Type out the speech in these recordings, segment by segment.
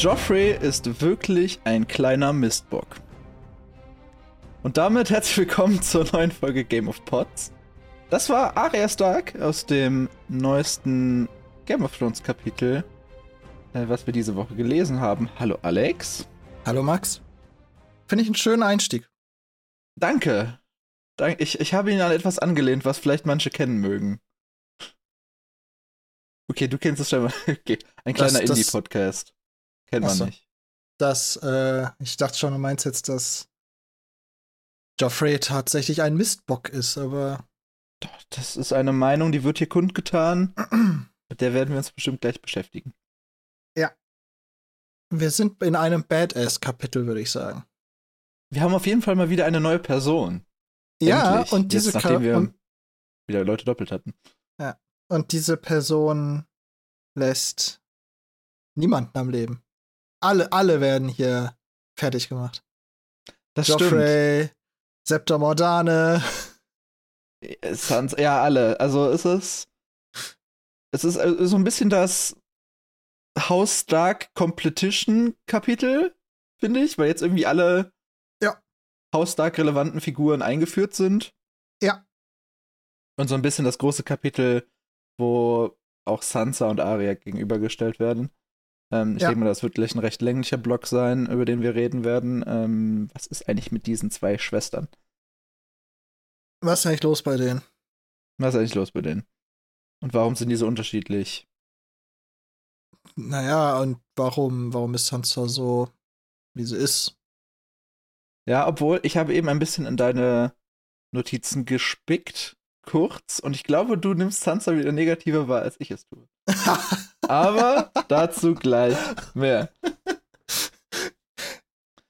Joffrey ist wirklich ein kleiner Mistbock. Und damit herzlich willkommen zur neuen Folge Game of Pots. Das war Arya Stark aus dem neuesten Game of Thrones Kapitel, äh, was wir diese Woche gelesen haben. Hallo Alex. Hallo Max. Finde ich einen schönen Einstieg. Danke. Dank- Ich, ich habe ihn an etwas angelehnt, was vielleicht manche kennen mögen. Okay, du kennst es schon mal. Okay, ein kleiner Indie-Podcast. Kennt man so. nicht. Das, äh, ich dachte schon, du meinst jetzt, dass Joffrey tatsächlich ein Mistbock ist, aber Doch, Das ist eine Meinung, die wird hier kundgetan. Mit der werden wir uns bestimmt gleich beschäftigen. wir sind in einem Badass-Kapitel, würde ich sagen. Wir haben auf jeden Fall mal wieder eine neue Person. Ja, Endlich. und diese, Jetzt, nachdem wir und, wieder Leute doppelt hatten. und diese Person lässt niemanden am Leben. Alle, alle werden hier fertig gemacht. Das Joffrey, Septa Mordane. stimmt. Sans, ja, alle. Also es ist. Es ist äh, so ein bisschen das House Stark Competition Kapitel, finde ich, weil jetzt irgendwie alle Ja. House Stark relevanten Figuren eingeführt sind. Ja. Und so ein bisschen das große Kapitel, wo auch Sansa und Arya gegenübergestellt werden. Ähm, ich Ja. denke mal, das wird gleich ein recht länglicher Block sein, über den wir reden werden. Ähm, was ist eigentlich mit diesen zwei Schwestern? Was ist eigentlich los bei denen? Was ist eigentlich los bei denen? Und warum sind die so unterschiedlich? Naja, und warum, warum ist Sansa so, wie sie ist? Ja, obwohl ich habe eben ein bisschen in deine Notizen gespickt, kurz, und ich glaube, du nimmst Sansa wieder negativer wahr, als ich es tue. Aber dazu gleich mehr.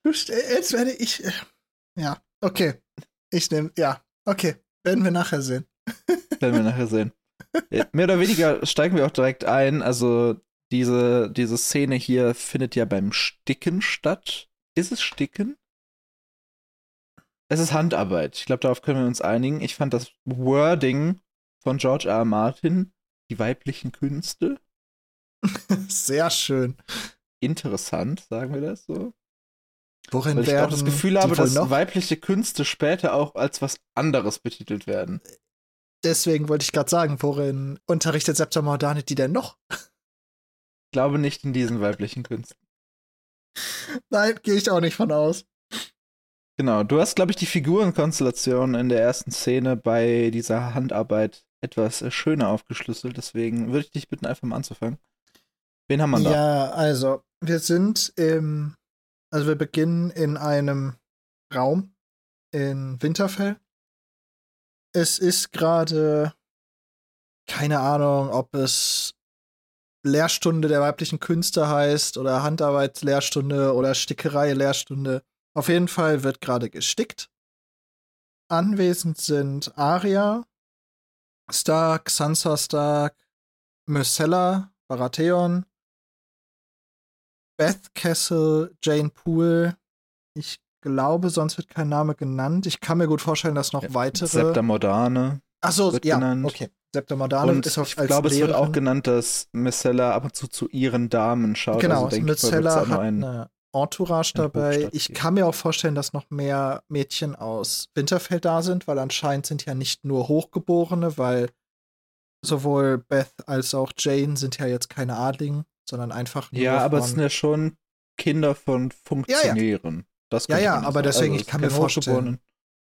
St- Jetzt werde ich. äh, Ja, okay. Ich nehme. Ja, okay. Werden wir nachher sehen. Werden wir nachher sehen. Mehr oder weniger steigen wir auch direkt ein. Also, diese, diese Szene hier findet ja beim Sticken statt. Ist es Sticken? Es ist Handarbeit. Ich glaube, darauf können wir uns einigen. Ich fand das Wording von George R. R. Martin, die weiblichen Künste, Sehr schön. interessant, sagen wir das so. Worin Weil ich werden auch das Gefühl habe, dass noch? weibliche Künste später auch als was anderes betitelt werden. Deswegen wollte ich gerade sagen, worin unterrichtet Septa Mordane die denn noch? Ich glaube nicht in diesen weiblichen Künsten. Nein, gehe ich auch nicht von aus. Genau, du hast, glaube ich, die Figurenkonstellation in der ersten Szene bei dieser Handarbeit etwas äh, schöner aufgeschlüsselt. Deswegen würde ich dich bitten, einfach mal anzufangen. Wen haben wir da? Ja, also, wir sind im. Also, wir beginnen in einem Raum in Winterfell. Es ist gerade. Keine Ahnung, ob es Lehrstunde der weiblichen Künste heißt oder Handarbeitslehrstunde oder Stickerei-Lehrstunde. Auf jeden Fall wird gerade gestickt. Anwesend sind Arya, Stark, Sansa Stark, Myrcella, Baratheon, Beth Kessel, Jane Poole. Ich glaube, sonst wird kein Name genannt. Ich kann mir gut vorstellen, dass noch Ja, weitere. Septa Modane. Achso, ja, genannt. okay. Septa Mordane Und ist auch ich glaube, es wird auch Lehrerin. genannt, dass Missella ab und zu zu ihren Damen schaut. Genau, also auch noch hat ein- eine Entourage dabei. Ich kann mir auch vorstellen, dass noch mehr Mädchen aus Winterfell da sind, weil anscheinend sind ja nicht nur Hochgeborene, weil sowohl Beth als auch Jane sind ja jetzt keine Adligen, sondern einfach nur Ja, aber es sind ja schon Kinder von Funktionären. Das Ja, könnte ja, man aber sagen. deswegen, Also, ich es kann mir vorstellen.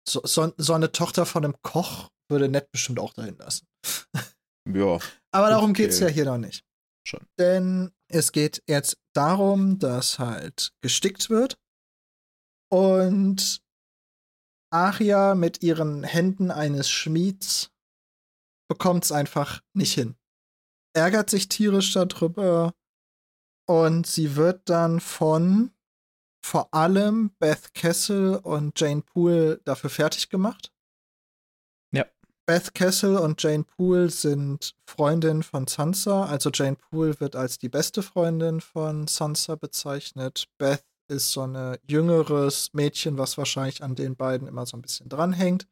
So, so, so eine Tochter von einem Koch würde Ned bestimmt auch dahin lassen. Ja, Aber darum Okay. geht's ja hier noch nicht. Schon. Denn es geht jetzt darum, dass halt gestickt wird und Aria mit ihren Händen eines Schmieds bekommt's einfach nicht hin. Ärgert sich tierisch darüber und sie wird dann von vor allem Beth Kessel und Jane Poole dafür fertig gemacht. Ja. Beth Kessel und Jane Poole sind Freundin von Sansa. Also Jane Poole wird als die beste Freundin von Sansa bezeichnet. Beth ist so ein jüngeres Mädchen, was wahrscheinlich an den beiden immer so ein bisschen dranhängt.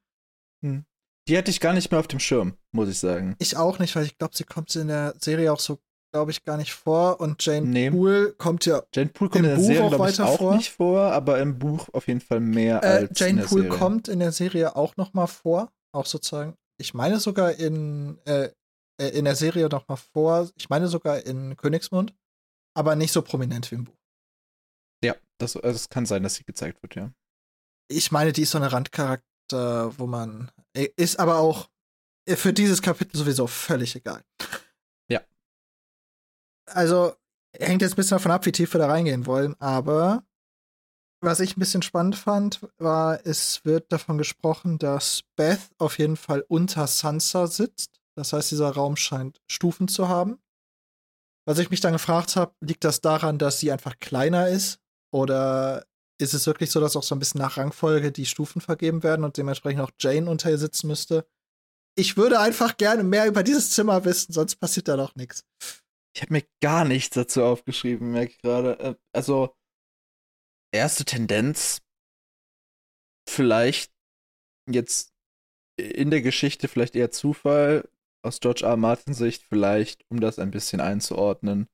Die hatte ich gar nicht mehr auf dem Schirm, muss ich sagen. Ich auch nicht, weil ich glaube, sie kommt in der Serie auch so glaube ich, gar nicht vor. Und Jane Nee. Poole kommt ja. Jane Poole kommt Im in der Buch Serie, auch glaube ich, weiter auch vor? nicht vor, aber im Buch auf jeden Fall mehr Äh, als in Jane der Poole Serie. kommt in der Serie auch noch mal vor. Auch sozusagen. Ich meine sogar in, äh, äh, in der Serie noch mal vor. Ich meine sogar in Königsmund. Aber nicht so prominent wie im Buch. Ja, das, also es kann sein, dass sie gezeigt wird, ja. Ich meine, die ist so eine Randcharakter, wo man. äh, Ist aber auch äh, für dieses Kapitel sowieso völlig egal. Also hängt jetzt ein bisschen davon ab, wie tief wir da reingehen wollen, aber was ich ein bisschen spannend fand, war, es wird davon gesprochen, dass Beth auf jeden Fall unter Sansa sitzt. Das heißt, dieser Raum scheint Stufen zu haben. Was ich mich dann gefragt habe, liegt das daran, dass sie einfach kleiner ist? Oder ist es wirklich so, dass auch so ein bisschen nach Rangfolge die Stufen vergeben werden und dementsprechend auch Jane unter ihr sitzen müsste? Ich würde einfach gerne mehr über dieses Zimmer wissen, sonst passiert da doch nichts. Ich habe mir gar nichts dazu aufgeschrieben, merke ich gerade. Äh, Also, erste Tendenz, vielleicht jetzt in der Geschichte vielleicht eher Zufall, aus George R. R. Martins Sicht vielleicht, um das ein bisschen einzuordnen.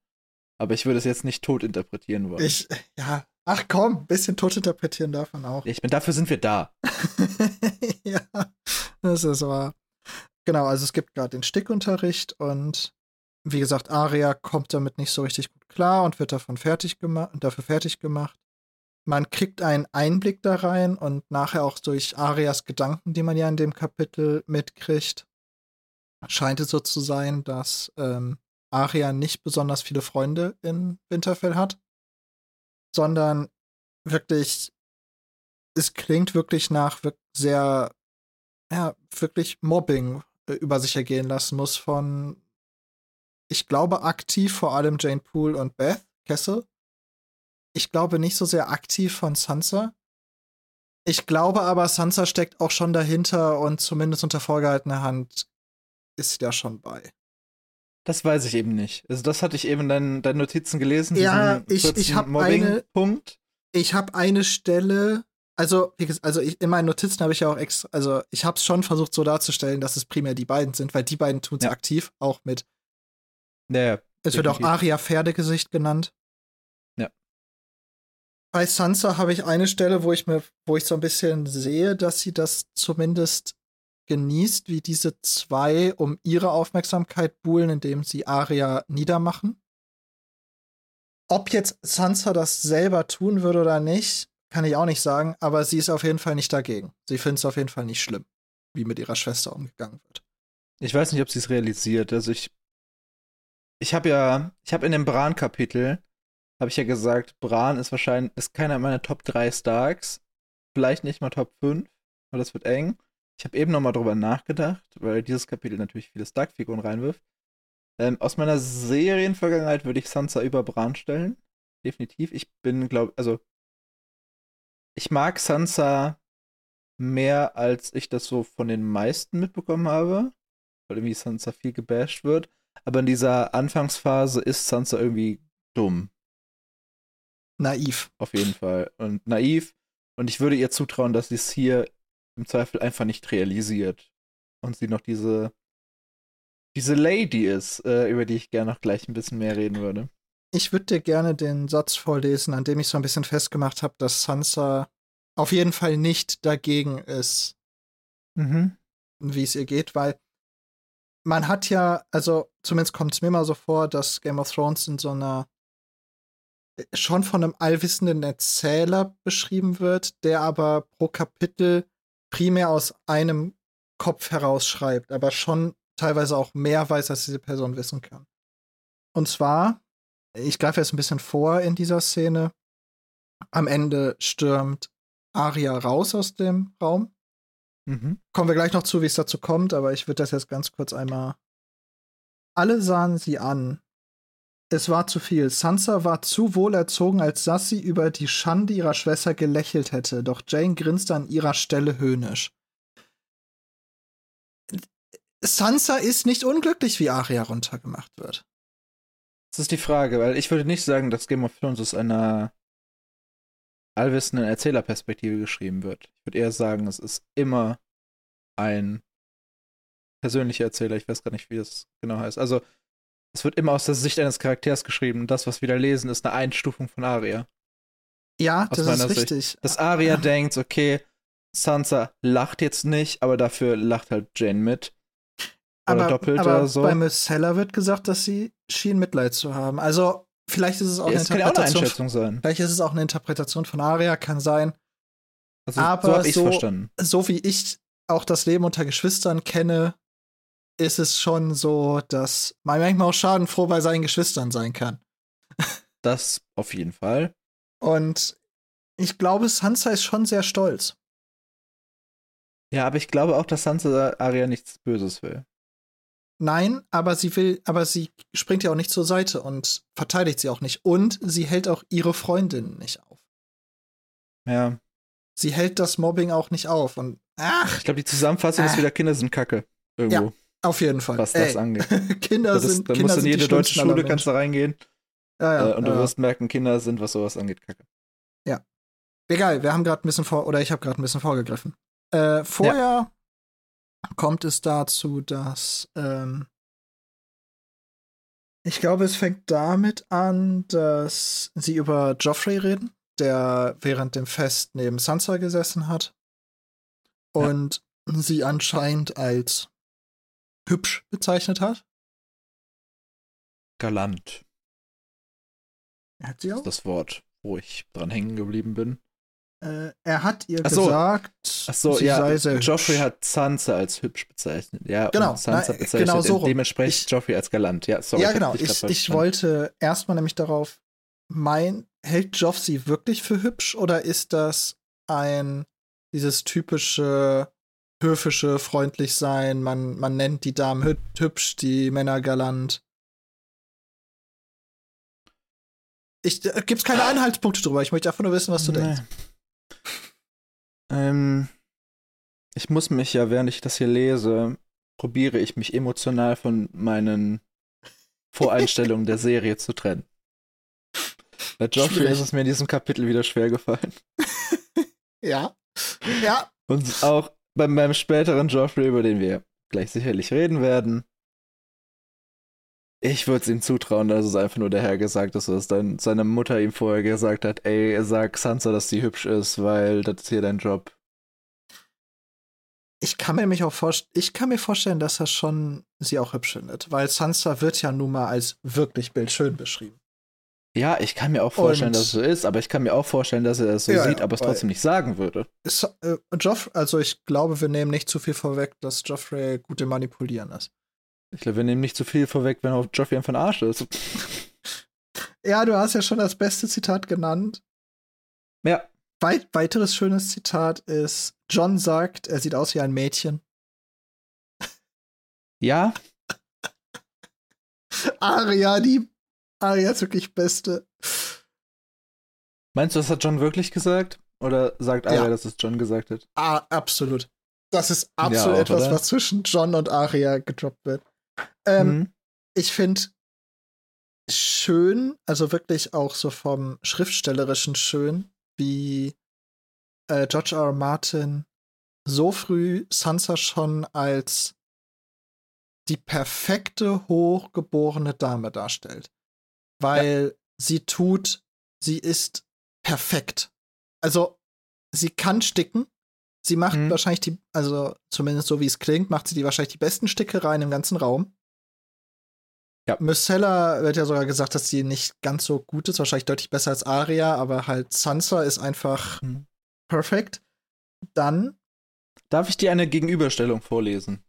Aber ich würde es jetzt nicht tot interpretieren wollen. Ich, ja, ach komm, ein bisschen tot interpretieren darf man auch. ich bin, dafür sind wir da. ja, das ist wahr. Genau, also es gibt gerade den Stickunterricht und wie gesagt, Aria kommt damit nicht so richtig gut klar und wird davon fertig gemacht, dafür fertig gemacht. Man kriegt einen Einblick da rein und nachher auch durch Arias Gedanken, die man ja in dem Kapitel mitkriegt, scheint es so zu sein, dass ähm, Aria nicht besonders viele Freunde in Winterfell hat, sondern wirklich, es klingt wirklich nach sehr, ja, wirklich Mobbing äh, über sich ergehen lassen muss von, ich glaube, aktiv vor allem Jane Poole und Beth Kessel. Ich glaube nicht so sehr aktiv von Sansa. Ich glaube aber, Sansa steckt auch schon dahinter und zumindest unter vorgehaltener Hand ist sie da schon bei. Das weiß ich eben nicht. Also, das hatte ich eben in deinen, deinen Notizen gelesen. Ja, ich- ich kurzen hab eine-. Ich habe eine Stelle, also, also ich, in meinen Notizen habe ich ja auch extra, also ich habe es schon versucht so darzustellen, dass es primär die beiden sind, weil die beiden tun es Ja. aktiv, auch mit, Naja, es wird auch. Aria Pferdegesicht genannt. Ja. Bei Sansa habe ich eine Stelle, wo ich mir, wo ich so ein bisschen sehe, dass sie das zumindest genießt, wie diese zwei um ihre Aufmerksamkeit buhlen, indem sie Aria niedermachen. Ob jetzt Sansa das selber tun würde oder nicht, kann ich auch nicht sagen, aber sie ist auf jeden Fall nicht dagegen. Sie findet es auf jeden Fall nicht schlimm, wie mit ihrer Schwester umgegangen wird. Ich weiß nicht, ob sie es realisiert. Also ich, ich habe ja, ich habe in dem Bran-Kapitel, habe ich ja gesagt, Bran ist wahrscheinlich, ist keiner meiner Top 3 Starks. Vielleicht nicht mal Top 5, weil das wird eng. Ich habe eben noch mal drüber nachgedacht, weil dieses Kapitel natürlich viele Stark-Figuren reinwirft. Ähm, aus meiner Serienvergangenheit würde ich Sansa über Bran stellen. Definitiv. Ich bin, glaube also ich mag Sansa mehr, als ich das so von den meisten mitbekommen habe weil irgendwie Sansa viel gebasht wird. Aber in dieser Anfangsphase ist Sansa irgendwie dumm, Naiv. auf jeden Fall. Und naiv. Und ich würde ihr zutrauen, dass sie es hier im Zweifel einfach nicht realisiert. Und sie noch diese, diese Lady ist, äh, über die ich gerne noch gleich ein bisschen mehr reden würde. Ich würde dir gerne den Satz vorlesen, an dem ich so ein bisschen festgemacht habe, dass Sansa auf jeden Fall nicht dagegen ist, Mhm. wie es ihr geht, weil man hat ja, also zumindest kommt es mir mal so vor, dass Game of Thrones in so einer schon von einem allwissenden Erzähler beschrieben wird, der aber pro Kapitel primär aus einem Kopf heraus schreibt, aber schon teilweise auch mehr weiß, als diese Person wissen kann. Und zwar, ich greife jetzt ein bisschen vor in dieser Szene, am Ende stürmt Arya raus aus dem Raum Mhm. Kommen wir gleich noch zu, wie es dazu kommt, aber ich würde das jetzt ganz kurz einmal. Alle sahen sie an. Es war zu viel. Sansa war zu wohlerzogen, als dass sie über die Schande ihrer Schwester gelächelt hätte, doch Jane grinste an ihrer Stelle höhnisch. Sansa ist nicht unglücklich, wie Arya runtergemacht wird. Das ist die Frage, weil ich würde nicht sagen, dass Game of Thrones aus einer allwissenden Erzählerperspektive geschrieben wird. Ich würde eher sagen, es ist immer ein persönlicher Erzähler. Ich weiß gar nicht, wie das genau heißt. Also, es wird immer aus der Sicht eines Charakters geschrieben. Das, was wir da lesen, ist eine Einstufung von Aria. Ja, Aus das ist Sicht. richtig. Dass Aria Ah. denkt, okay, Sansa lacht jetzt nicht, aber dafür lacht halt Jane mit. Oder aber, doppelt aber oder so. bei Miss Heller wird gesagt, dass sie schien Mitleid zu haben. Also, vielleicht ist es auch Ja, eine ja auch eine Interpretation. Sein. vielleicht ist es auch eine Interpretation von Aria, kann sein. Also, aber so so-. So wie ich auch das Leben unter Geschwistern kenne, ist es schon so, dass man manchmal auch schadenfroh bei seinen Geschwistern sein kann. Das auf jeden Fall. Und ich glaube, Sansa ist schon sehr stolz. Ja, aber ich glaube auch, dass Sansa Aria nichts Böses will. Nein, aber sie will, aber sie springt ja auch nicht zur Seite und verteidigt sie auch nicht. Und sie hält auch ihre Freundin nicht auf. Ja. Sie hält das Mobbing auch nicht auf. Und ach, Ich glaube, die Zusammenfassung ist Ah. wieder Kinder sind Kacke. Irgendwo, auf jeden Fall. was das Ey, angeht. Kinder Das, sind da Kinder musst du in jede deutsche Schule, kannst du reingehen Ja, ja, äh, und du ja. wirst merken, Kinder sind, was sowas angeht, Kacke. Egal, wir haben gerade ein bisschen vor, oder ich habe gerade ein bisschen vorgegriffen. Äh, vorher kommt es dazu, dass ähm, ich glaube, es fängt damit an, dass sie über Joffrey reden, der während dem Fest neben Sansa gesessen hat und sie anscheinend als hübsch bezeichnet hat. Galant Hat sie ist auch? das Wort, wo ich dran hängen geblieben bin. Äh, er hat ihr Ach so. gesagt, Ach so, sie ja, sei sehr Joffrey hübsch. hat Sansa als hübsch bezeichnet. Ja, Genau, Sansa na, bezeichnet genau so dementsprechend Ich- Joffrey als galant. Ja, sorry. ja, genau. Ich, ich verstanden. wollte erstmal nämlich darauf mein, hält Joff sie wirklich für hübsch oder ist das ein, dieses typische höfische, freundlich sein, man, man nennt die Damen hü hübsch, die Männer galant. Ich, äh, gibt's keine Anhaltspunkte drüber, ich möchte einfach nur wissen, was du Nee. denkst. Ähm, ich muss mich ja, während ich das hier lese, probiere ich mich emotional von meinen Voreinstellungen der Serie zu trennen. Bei Joffrey ist es mir in diesem Kapitel wieder schwer gefallen. Ja. Ja, Und auch beim, beim späteren Joffrey, über den wir gleich sicherlich reden werden. Ich würde es ihm zutrauen, dass es einfach nur der Herr gesagt ist, dass dann seine Mutter ihm vorher gesagt hat, ey, sag Sansa, dass sie hübsch ist, weil das ist hier dein Job. ich kann mir nämlich auch vorstellen, ich kann mir vorstellen, dass er schon sie auch hübsch findet, weil Sansa wird ja nun mal als wirklich bildschön beschrieben. Ja, ich kann mir auch vorstellen, Und- dass es so ist, aber ich kann mir auch vorstellen, dass er es so Ja, sieht, aber es trotzdem nicht sagen würde. Ist, äh, Joff, also ich glaube, wir nehmen nicht zu viel vorweg, dass Joffrey gut im Manipulieren ist. Ich glaube, wir nehmen nicht zu viel vorweg, wenn auf Joffrey einfach ein Arsch ist. Ja, du hast ja schon das beste Zitat genannt. Ja, Weit, weiteres schönes Zitat ist, John sagt, er sieht aus wie ein Mädchen. ja, Aria, die Aria ist wirklich beste. meinst du, das hat John wirklich gesagt? Oder sagt Arya, Ja. dass es John gesagt hat? Ah, absolut. Das ist absolut auch, etwas, oder? was zwischen John und Aria gedroppt wird. Ähm, Mhm. ich finde schön, also wirklich auch so vom schriftstellerischen schön, wie äh, George R. R. Martin so früh Sansa schon als die perfekte hochgeborene Dame darstellt. Weil sie tut, sie ist perfekt. Also sie kann sticken. Sie macht Mhm. wahrscheinlich die, also zumindest so wie es klingt, macht sie die wahrscheinlich die besten Stickereien im ganzen Raum. Ja. Myrcella wird ja sogar gesagt, dass sie nicht ganz so gut ist, wahrscheinlich deutlich besser als Arya, aber halt Sansa ist einfach Mhm. perfekt. Dann, Darf ich dir eine Gegenüberstellung vorlesen?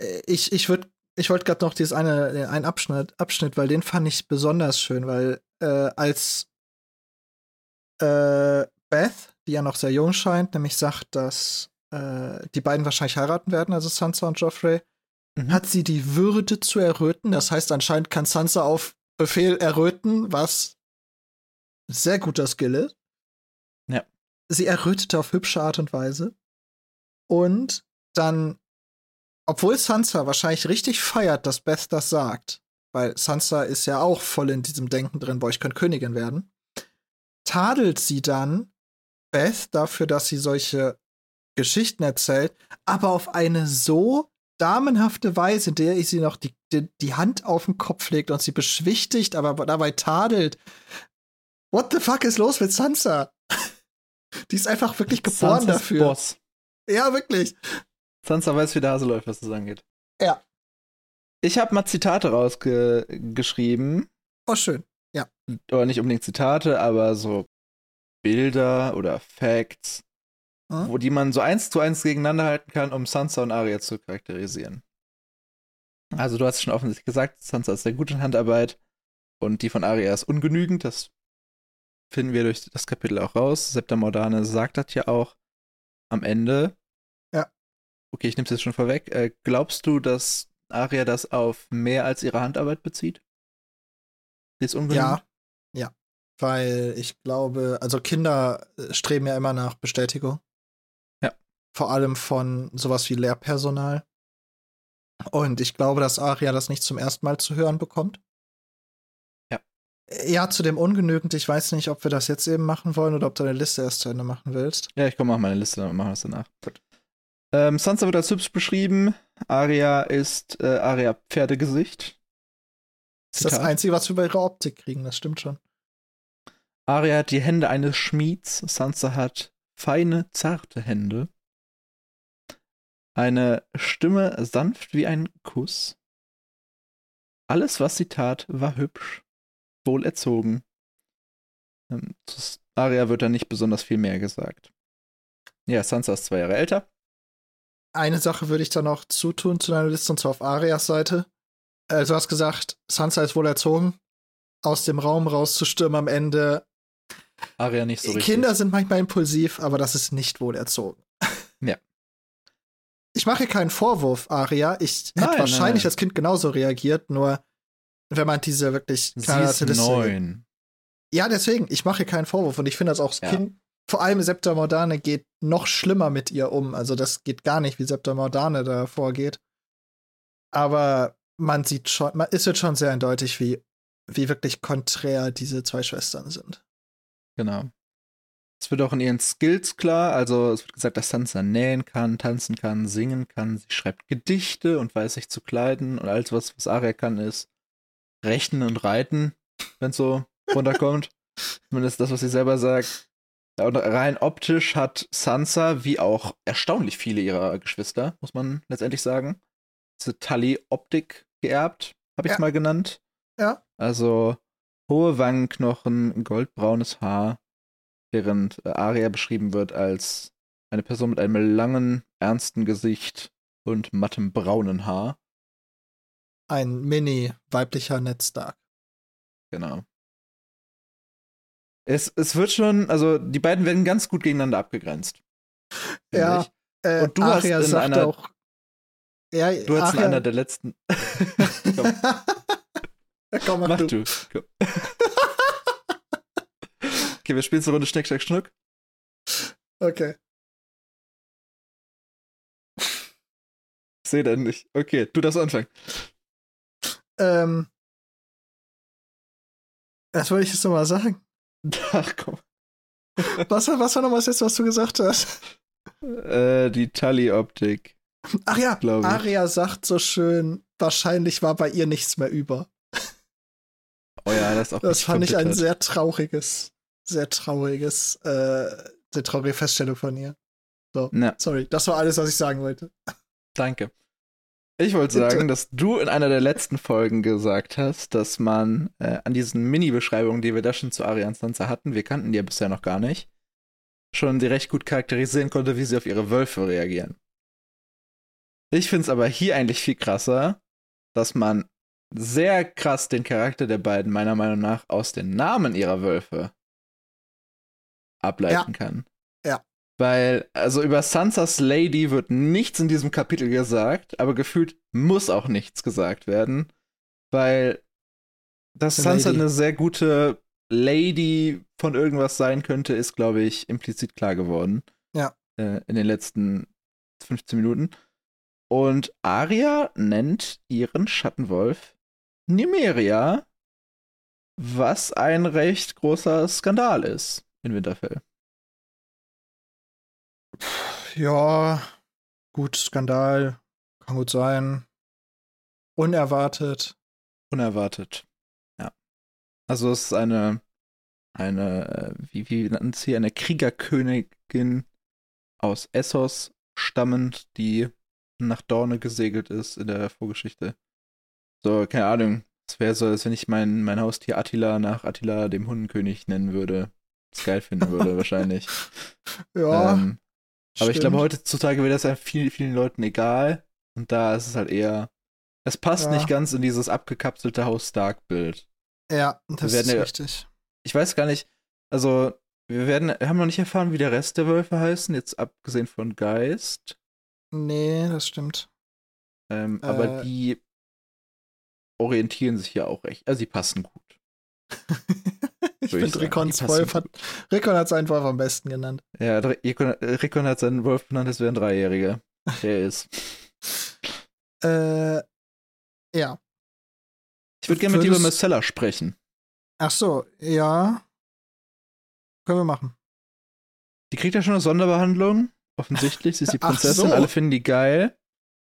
äh, ich, ich würde, ich wollte gerade noch dieses eine, einen Abschnitt, Abschnitt, weil den fand ich besonders schön, weil äh, als äh, Beth, die ja noch sehr jung scheint, nämlich sagt, dass äh, die beiden wahrscheinlich heiraten werden, also Sansa und Joffrey, Mhm. hat sie die Würde zu erröten. Das heißt, anscheinend kann Sansa auf Befehl erröten, was sehr guter Skill ist. Ja. Sie errötete auf hübsche Art und Weise. Und dann, obwohl Sansa wahrscheinlich richtig feiert, dass Beth das sagt, weil Sansa ist ja auch voll in diesem Denken drin, boah, ich könnte Königin werden, tadelt sie dann Beth dafür, dass sie solche Geschichten erzählt, aber auf eine so damenhafte Weise, in der ich sie noch die, die, die Hand auf den Kopf legt und sie beschwichtigt, aber dabei tadelt. What the fuck ist los mit Sansa? Die ist einfach wirklich geboren Sansas dafür. Boss. Ja, wirklich. Sansa weiß, wie der Hase läuft, was das angeht. Ja. Ich habe mal Zitate rausgeschrieben. Oh, schön. Oder nicht unbedingt Zitate, aber so Bilder oder Facts, Hm? wo die man so eins zu eins gegeneinander halten kann, um Sansa und Arya zu charakterisieren. Also du hast schon offensichtlich gesagt, Sansa ist sehr gut in Handarbeit und die von Arya ist ungenügend. Das finden wir durch das Kapitel auch raus. Septa Mordane sagt das ja auch am Ende. Ja. Okay, ich nehme es jetzt schon vorweg. Äh, glaubst du, dass Arya das auf mehr als ihre Handarbeit bezieht? Sie ist ungenügend? Ja. Ja. Weil ich glaube, also Kinder äh, streben ja immer nach Bestätigung. Vor allem von sowas wie Lehrpersonal. Und ich glaube, dass Aria das nicht zum ersten Mal zu hören bekommt. Ja. Ja, zu dem ungenügend. Ich weiß nicht, ob wir das jetzt eben machen wollen oder ob du eine Liste erst zu Ende machen willst. Ja, ich komme auf meine Liste und mache das danach. Gut. Ähm, Sansa wird als hübsch beschrieben. Arya ist äh, Arya Pferdegesicht. Das ist das Zitat. Einzige, was wir bei ihrer Optik kriegen, das stimmt schon. Arya hat die Hände eines Schmieds. Sansa hat feine, zarte Hände. Eine Stimme sanft wie ein Kuss. Alles, was sie tat, war hübsch, wohlerzogen. Ähm, zu Arya wird da nicht besonders viel mehr gesagt. Ja, Sansa ist zwei Jahre älter. Eine Sache würde ich da noch zutun zu deiner Liste, und zwar auf Arias Seite. Äh, du hast gesagt, Sansa ist wohl erzogen, aus dem Raum rauszustürmen am Ende. Arya nicht so richtig. Kinder sind manchmal impulsiv, aber das ist nicht wohl erzogen. Ich mache hier keinen Vorwurf, Aria. Ich hätte wahrscheinlich nein. als Kind genauso reagiert, nur wenn man diese wirklich Sie knallharte ist Liste- neun. Ja, deswegen, ich mache hier keinen Vorwurf und ich finde das auch das Ja. Kind, vor allem Septa Mordane geht noch schlimmer mit ihr um. Also das geht gar nicht, wie Septa Mordane da vorgeht. Aber man sieht schon, man, es wird schon sehr eindeutig, wie, wie wirklich konträr diese zwei Schwestern sind. Genau. Es wird auch in ihren Skills klar. Also es wird gesagt, dass Sansa nähen kann, tanzen kann, singen kann. Sie schreibt Gedichte und weiß sich zu kleiden. Und alles, was, was Arya kann, ist rechnen und reiten, wenn es so runterkommt. Zumindest das, was sie selber sagt. Und rein optisch hat Sansa, wie auch erstaunlich viele ihrer Geschwister, muss man letztendlich sagen, diese Tully-Optik geerbt, habe ich es Ja. mal genannt. Ja. Also hohe Wangenknochen, goldbraunes Haar, während äh, Arya beschrieben wird als eine Person mit einem langen, ernsten Gesicht und mattem braunen Haar. Ein mini-weiblicher Ned Stark. Genau. Es, es wird schon, also die beiden werden ganz gut gegeneinander abgegrenzt. Ja. Äh, Und du hast Aria in sagt einer- auch. Ja, Du hast in Aria, einer der letzten. Komm, Komm, mach mach du. du. Komm. Okay, wir spielen so eine Runde Schneck, Schneck, Schnuck. Okay. Sehe den nicht. Okay, du darfst anfangen. Ähm, was wollte ich jetzt nochmal sagen? Ach komm. Was, war- was war nochmal das letzte, was du gesagt hast? Äh, die Tully-Optik. Ach ja. Aria sagt so schön, wahrscheinlich war bei ihr nichts mehr über. Oh ja, das ist auch Das fand ich ein sehr trauriges, sehr trauriges, äh, sehr traurige Feststellung von ihr. So, Na, sorry, das war alles, was ich sagen wollte. danke. Ich wollte sagen, dass du in einer der letzten Folgen gesagt hast, dass man äh, an diesen Mini-Beschreibungen, die wir da schon zu Arian Sansa hatten, wir kannten die ja bisher noch gar nicht, schon sie recht gut charakterisieren konnte, wie sie auf ihre Wölfe reagieren. Ich finde es aber hier eigentlich viel krasser, dass man sehr krass den Charakter der beiden meiner Meinung nach aus den Namen ihrer Wölfe ableiten kann. Ja. Weil, also über Sansas Lady wird nichts in diesem Kapitel gesagt, aber gefühlt muss auch nichts gesagt werden, weil dass Eine Sansa Lady. eine sehr gute Lady von irgendwas sein könnte, ist, glaube ich, implizit klar geworden. Ja. Äh, in den letzten 15 Minuten. Und Arya nennt ihren Schattenwolf Nymeria, was ein recht großer Skandal ist in Winterfell. Ja, gut, Skandal. Kann gut sein. Unerwartet. Unerwartet. Ja. Also es ist eine, eine, äh, wie, wie nennt sie, eine Kriegerkönigin aus Essos stammend, die nach Dorne gesegelt ist in der Vorgeschichte. So, keine Ahnung. Es wäre so, als wenn ich mein, mein Haustier Attila nach Attila dem Hundenkönig nennen würde. Geil finden würde, wahrscheinlich. Ja. Ähm, aber ich glaube, heutzutage wäre das ja vielen, vielen Leuten egal. Und da ist es halt eher. Es passt Ja. nicht ganz in dieses abgekapselte Haus Stark-Bild. Ja, das werden ist ja- richtig. Ich weiß gar nicht, also, wir werden, wir haben noch nicht erfahren, wie der Rest der Wölfe heißen, jetzt abgesehen von Geist. Nee, das stimmt. Ähm, Äh. Aber die orientieren sich ja auch echt. Also, die passen gut. ich finde, passen Wolf hat, Rikon hat seinen Wolf am besten genannt. Ja, Rickon, Rickon hat seinen Wolf benannt, das wäre ein Dreijähriger. Der ist. Äh, ja. Ich würde gerne mit dir über Marcella sprechen. Ach so, ja. Können wir machen. Die kriegt ja schon eine Sonderbehandlung. Offensichtlich, sie ist die Prinzessin, so. alle finden die geil.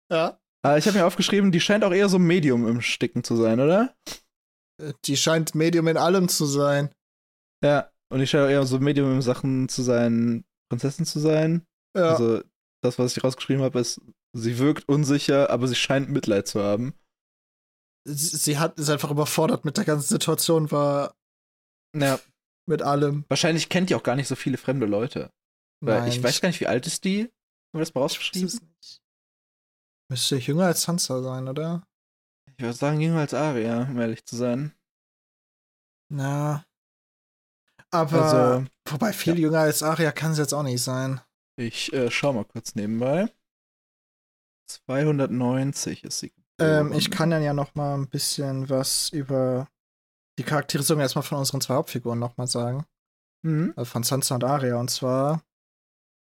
Ja. Aber ich habe mir aufgeschrieben, die scheint auch eher so Medium im Sticken zu sein, oder? Äh, Die scheint Medium in allem zu sein. Ja. Und die scheint auch eher so Medium in Sachen zu sein, Prinzessin zu sein. Ja. Also, das, was ich rausgeschrieben habe, ist, sie wirkt unsicher, aber sie scheint Mitleid zu haben. sie, sie hat, ist einfach überfordert mit der ganzen Situation, war Ja. mit allem. Wahrscheinlich kennt die auch gar nicht so viele fremde Leute. Weil Nein, ich weiß gar nicht, wie alt ist die? Haben wir das mal ich rausgeschrieben? Müsste jünger als Sansa sein, oder? Ich würde sagen, jünger als Aria, um ehrlich zu sein. Na. Aber, Also, wobei viel ja. jünger als Arya kann sie jetzt auch nicht sein. ich äh, schau mal kurz nebenbei. 290 ist sie. Ähm, ich kann dann ja noch mal ein bisschen was über die Charakterisierung erstmal von unseren zwei Hauptfiguren noch mal sagen. Mhm. Also von Sansa und Arya. Und zwar,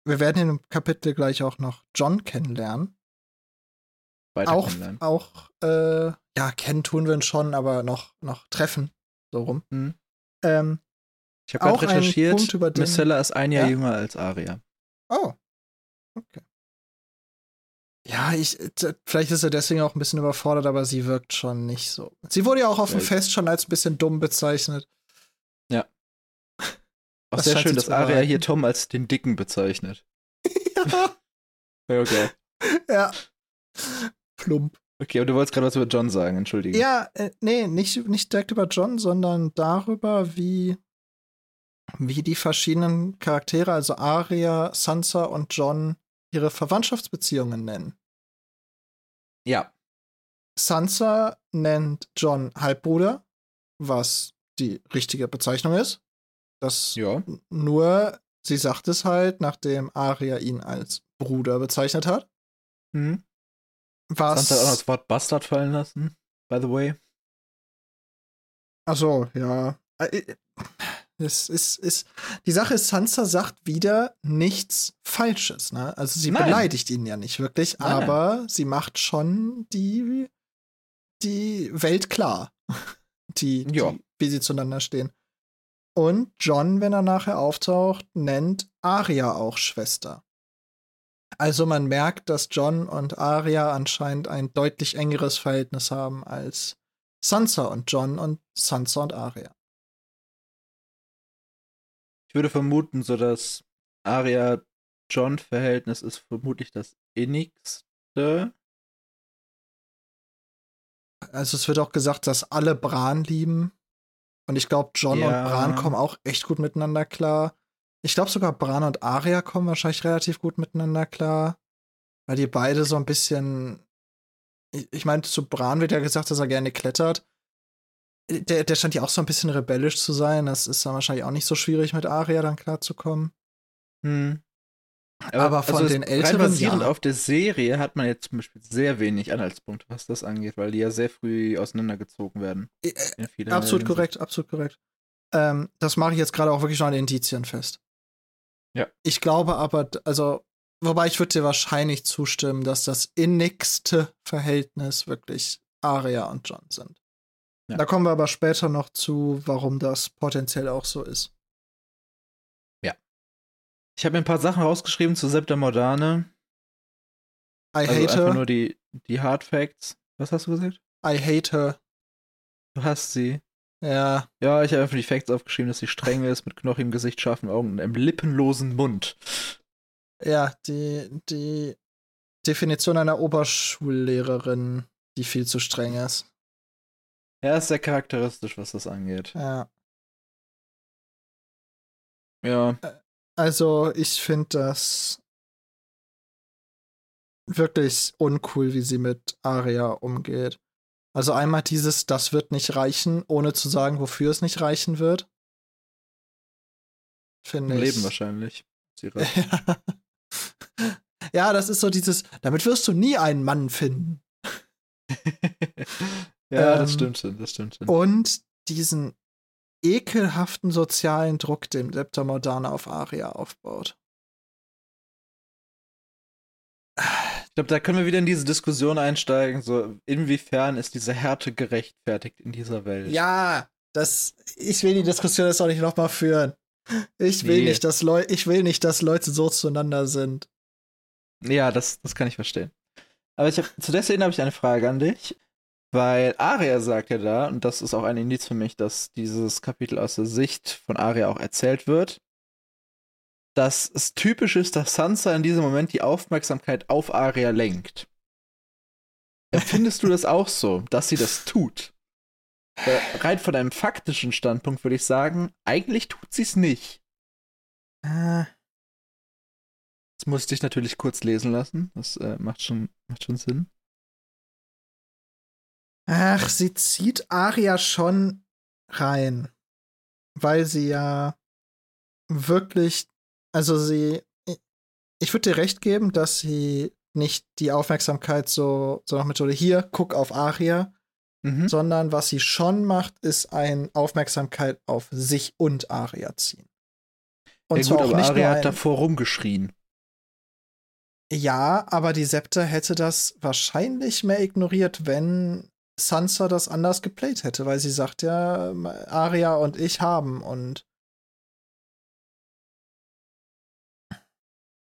wir werden in dem Kapitel gleich auch noch John kennenlernen. Weiter Auch, kennenlernen. auch äh, ja, kennen tun wir ihn schon, aber noch, noch treffen. So rum. Mhm. Ähm, Ich habe gerade recherchiert. Punkt, Marcella ist ein Jahr Ja? jünger als Aria. oh. Okay. Ja, ich, t- vielleicht ist er deswegen auch ein bisschen überfordert, aber sie wirkt schon nicht so. Sie wurde ja auch auf dem Ja. Fest schon als ein bisschen dumm bezeichnet. Auch Das sehr schön, dass Aria hier Tom als den Dicken bezeichnet. ja. Ja, okay. ja. Plump. Okay, aber du wolltest gerade was über John sagen, entschuldige. Ja, äh, nee, nicht, nicht direkt über John, sondern darüber, wie, wie die verschiedenen Charaktere, also Arya, Sansa und John, ihre Verwandtschaftsbeziehungen nennen. Ja. Sansa nennt John Halbbruder, was die richtige Bezeichnung ist. Das Ja. nur, sie sagt es halt, nachdem Arya ihn als Bruder bezeichnet hat. Mhm. Was. Sansa hat auch das Wort Bastard fallen lassen, by the way. Ach so, ja. Es ist, ist, die Sache ist, Sansa sagt wieder nichts Falsches, ne? Also sie Nein. beleidigt ihn ja nicht wirklich, Nein, nein. aber sie macht schon die, die Welt klar. Die, die, wie sie zueinander stehen. Und John, wenn er nachher auftaucht, nennt Arya auch Schwester. Also man merkt, dass John und Arya anscheinend ein deutlich engeres Verhältnis haben als Sansa und John und Sansa und Arya. Ich würde vermuten, so das Aria-John-Verhältnis ist vermutlich das innigste. Also es wird auch gesagt, dass alle Bran lieben. Und ich glaube, John Ja. und Bran kommen auch echt gut miteinander klar. Ich glaube sogar Bran und Arya kommen wahrscheinlich relativ gut miteinander klar. Weil die beide so ein bisschen. Ich meine, zu Bran wird ja gesagt, dass er gerne klettert. Der, der scheint ja auch so ein bisschen rebellisch zu sein. Das ist dann wahrscheinlich auch nicht so schwierig, mit Arya dann klarzukommen. Hm. Aber von also den Älteren, basierend ja. auf der Serie hat man jetzt zum Beispiel sehr wenig Anhaltspunkte, was das angeht, weil die ja sehr früh auseinandergezogen werden. Äh, Absolut Hinsicht. korrekt, absolut korrekt. Ähm, das mache ich jetzt gerade auch wirklich schon an den Indizien fest. Ja. Ich glaube aber, also, wobei ich würde dir wahrscheinlich zustimmen, dass das innigste Verhältnis wirklich Arya und John sind. Ja. Da kommen wir aber später noch zu, warum das potenziell auch so ist. Ich habe mir ein paar Sachen rausgeschrieben zu Septa Modane. I Also hate einfach her. nur die, die Hard Facts. Was hast du gesagt? I hate her. Du hast sie. Ja. Ja, ich habe einfach die Facts aufgeschrieben, dass sie streng ist, mit knochigem Gesicht, scharfen Augen und einem lippenlosen Mund. Ja, die, die Definition einer Oberschullehrerin, die viel zu streng ist. Ja, ist sehr charakteristisch, was das angeht. Ja. Ja. Also, ich finde das wirklich uncool, wie sie mit Aria umgeht. Also einmal dieses, das wird nicht reichen, ohne zu sagen, wofür es nicht reichen wird. Finde ich. Leben wahrscheinlich. Reicht. ja, das ist so dieses, damit wirst du nie einen Mann finden. ja, das Ähm, stimmt schon, das stimmt schon. Und diesen ekelhaften sozialen Druck, den Septa Morgana auf Aria aufbaut. Ich glaube, da können wir wieder in diese Diskussion einsteigen, so inwiefern ist diese Härte gerechtfertigt in dieser Welt? Ja, das, ich will die Diskussion jetzt auch nicht nochmal führen. Ich will Nee. nicht, dass Leute, ich will nicht, dass Leute so zueinander sind. Ja, das, das kann ich verstehen. Aber ich hab, zu der Szene habe ich eine Frage an dich, weil Aria sagt ja da, und das ist auch ein Indiz für mich, dass dieses Kapitel aus der Sicht von Aria auch erzählt wird, dass es typisch ist, dass Sansa in diesem Moment die Aufmerksamkeit auf Aria lenkt. Empfindest du das auch so, dass sie das tut? Äh, rein von einem faktischen Standpunkt würde ich sagen, eigentlich tut sie es nicht. Äh, Das musste ich natürlich kurz lesen lassen. Das äh, macht, schon, macht schon Sinn. Ach, sie zieht Aria schon rein. Weil sie ja wirklich, also sie, ich würde dir recht geben, dass sie nicht die Aufmerksamkeit so, so nach Methode hier, guck auf Aria, Mhm. sondern was sie schon macht, ist ein Aufmerksamkeit auf sich und Aria ziehen. Und ja, zwar gut, auch nicht Aria hat davor rumgeschrien. Ja, aber die Septa hätte das wahrscheinlich mehr ignoriert, wenn Sansa das anders geplayt hätte, weil sie sagt ja, Aria und ich haben und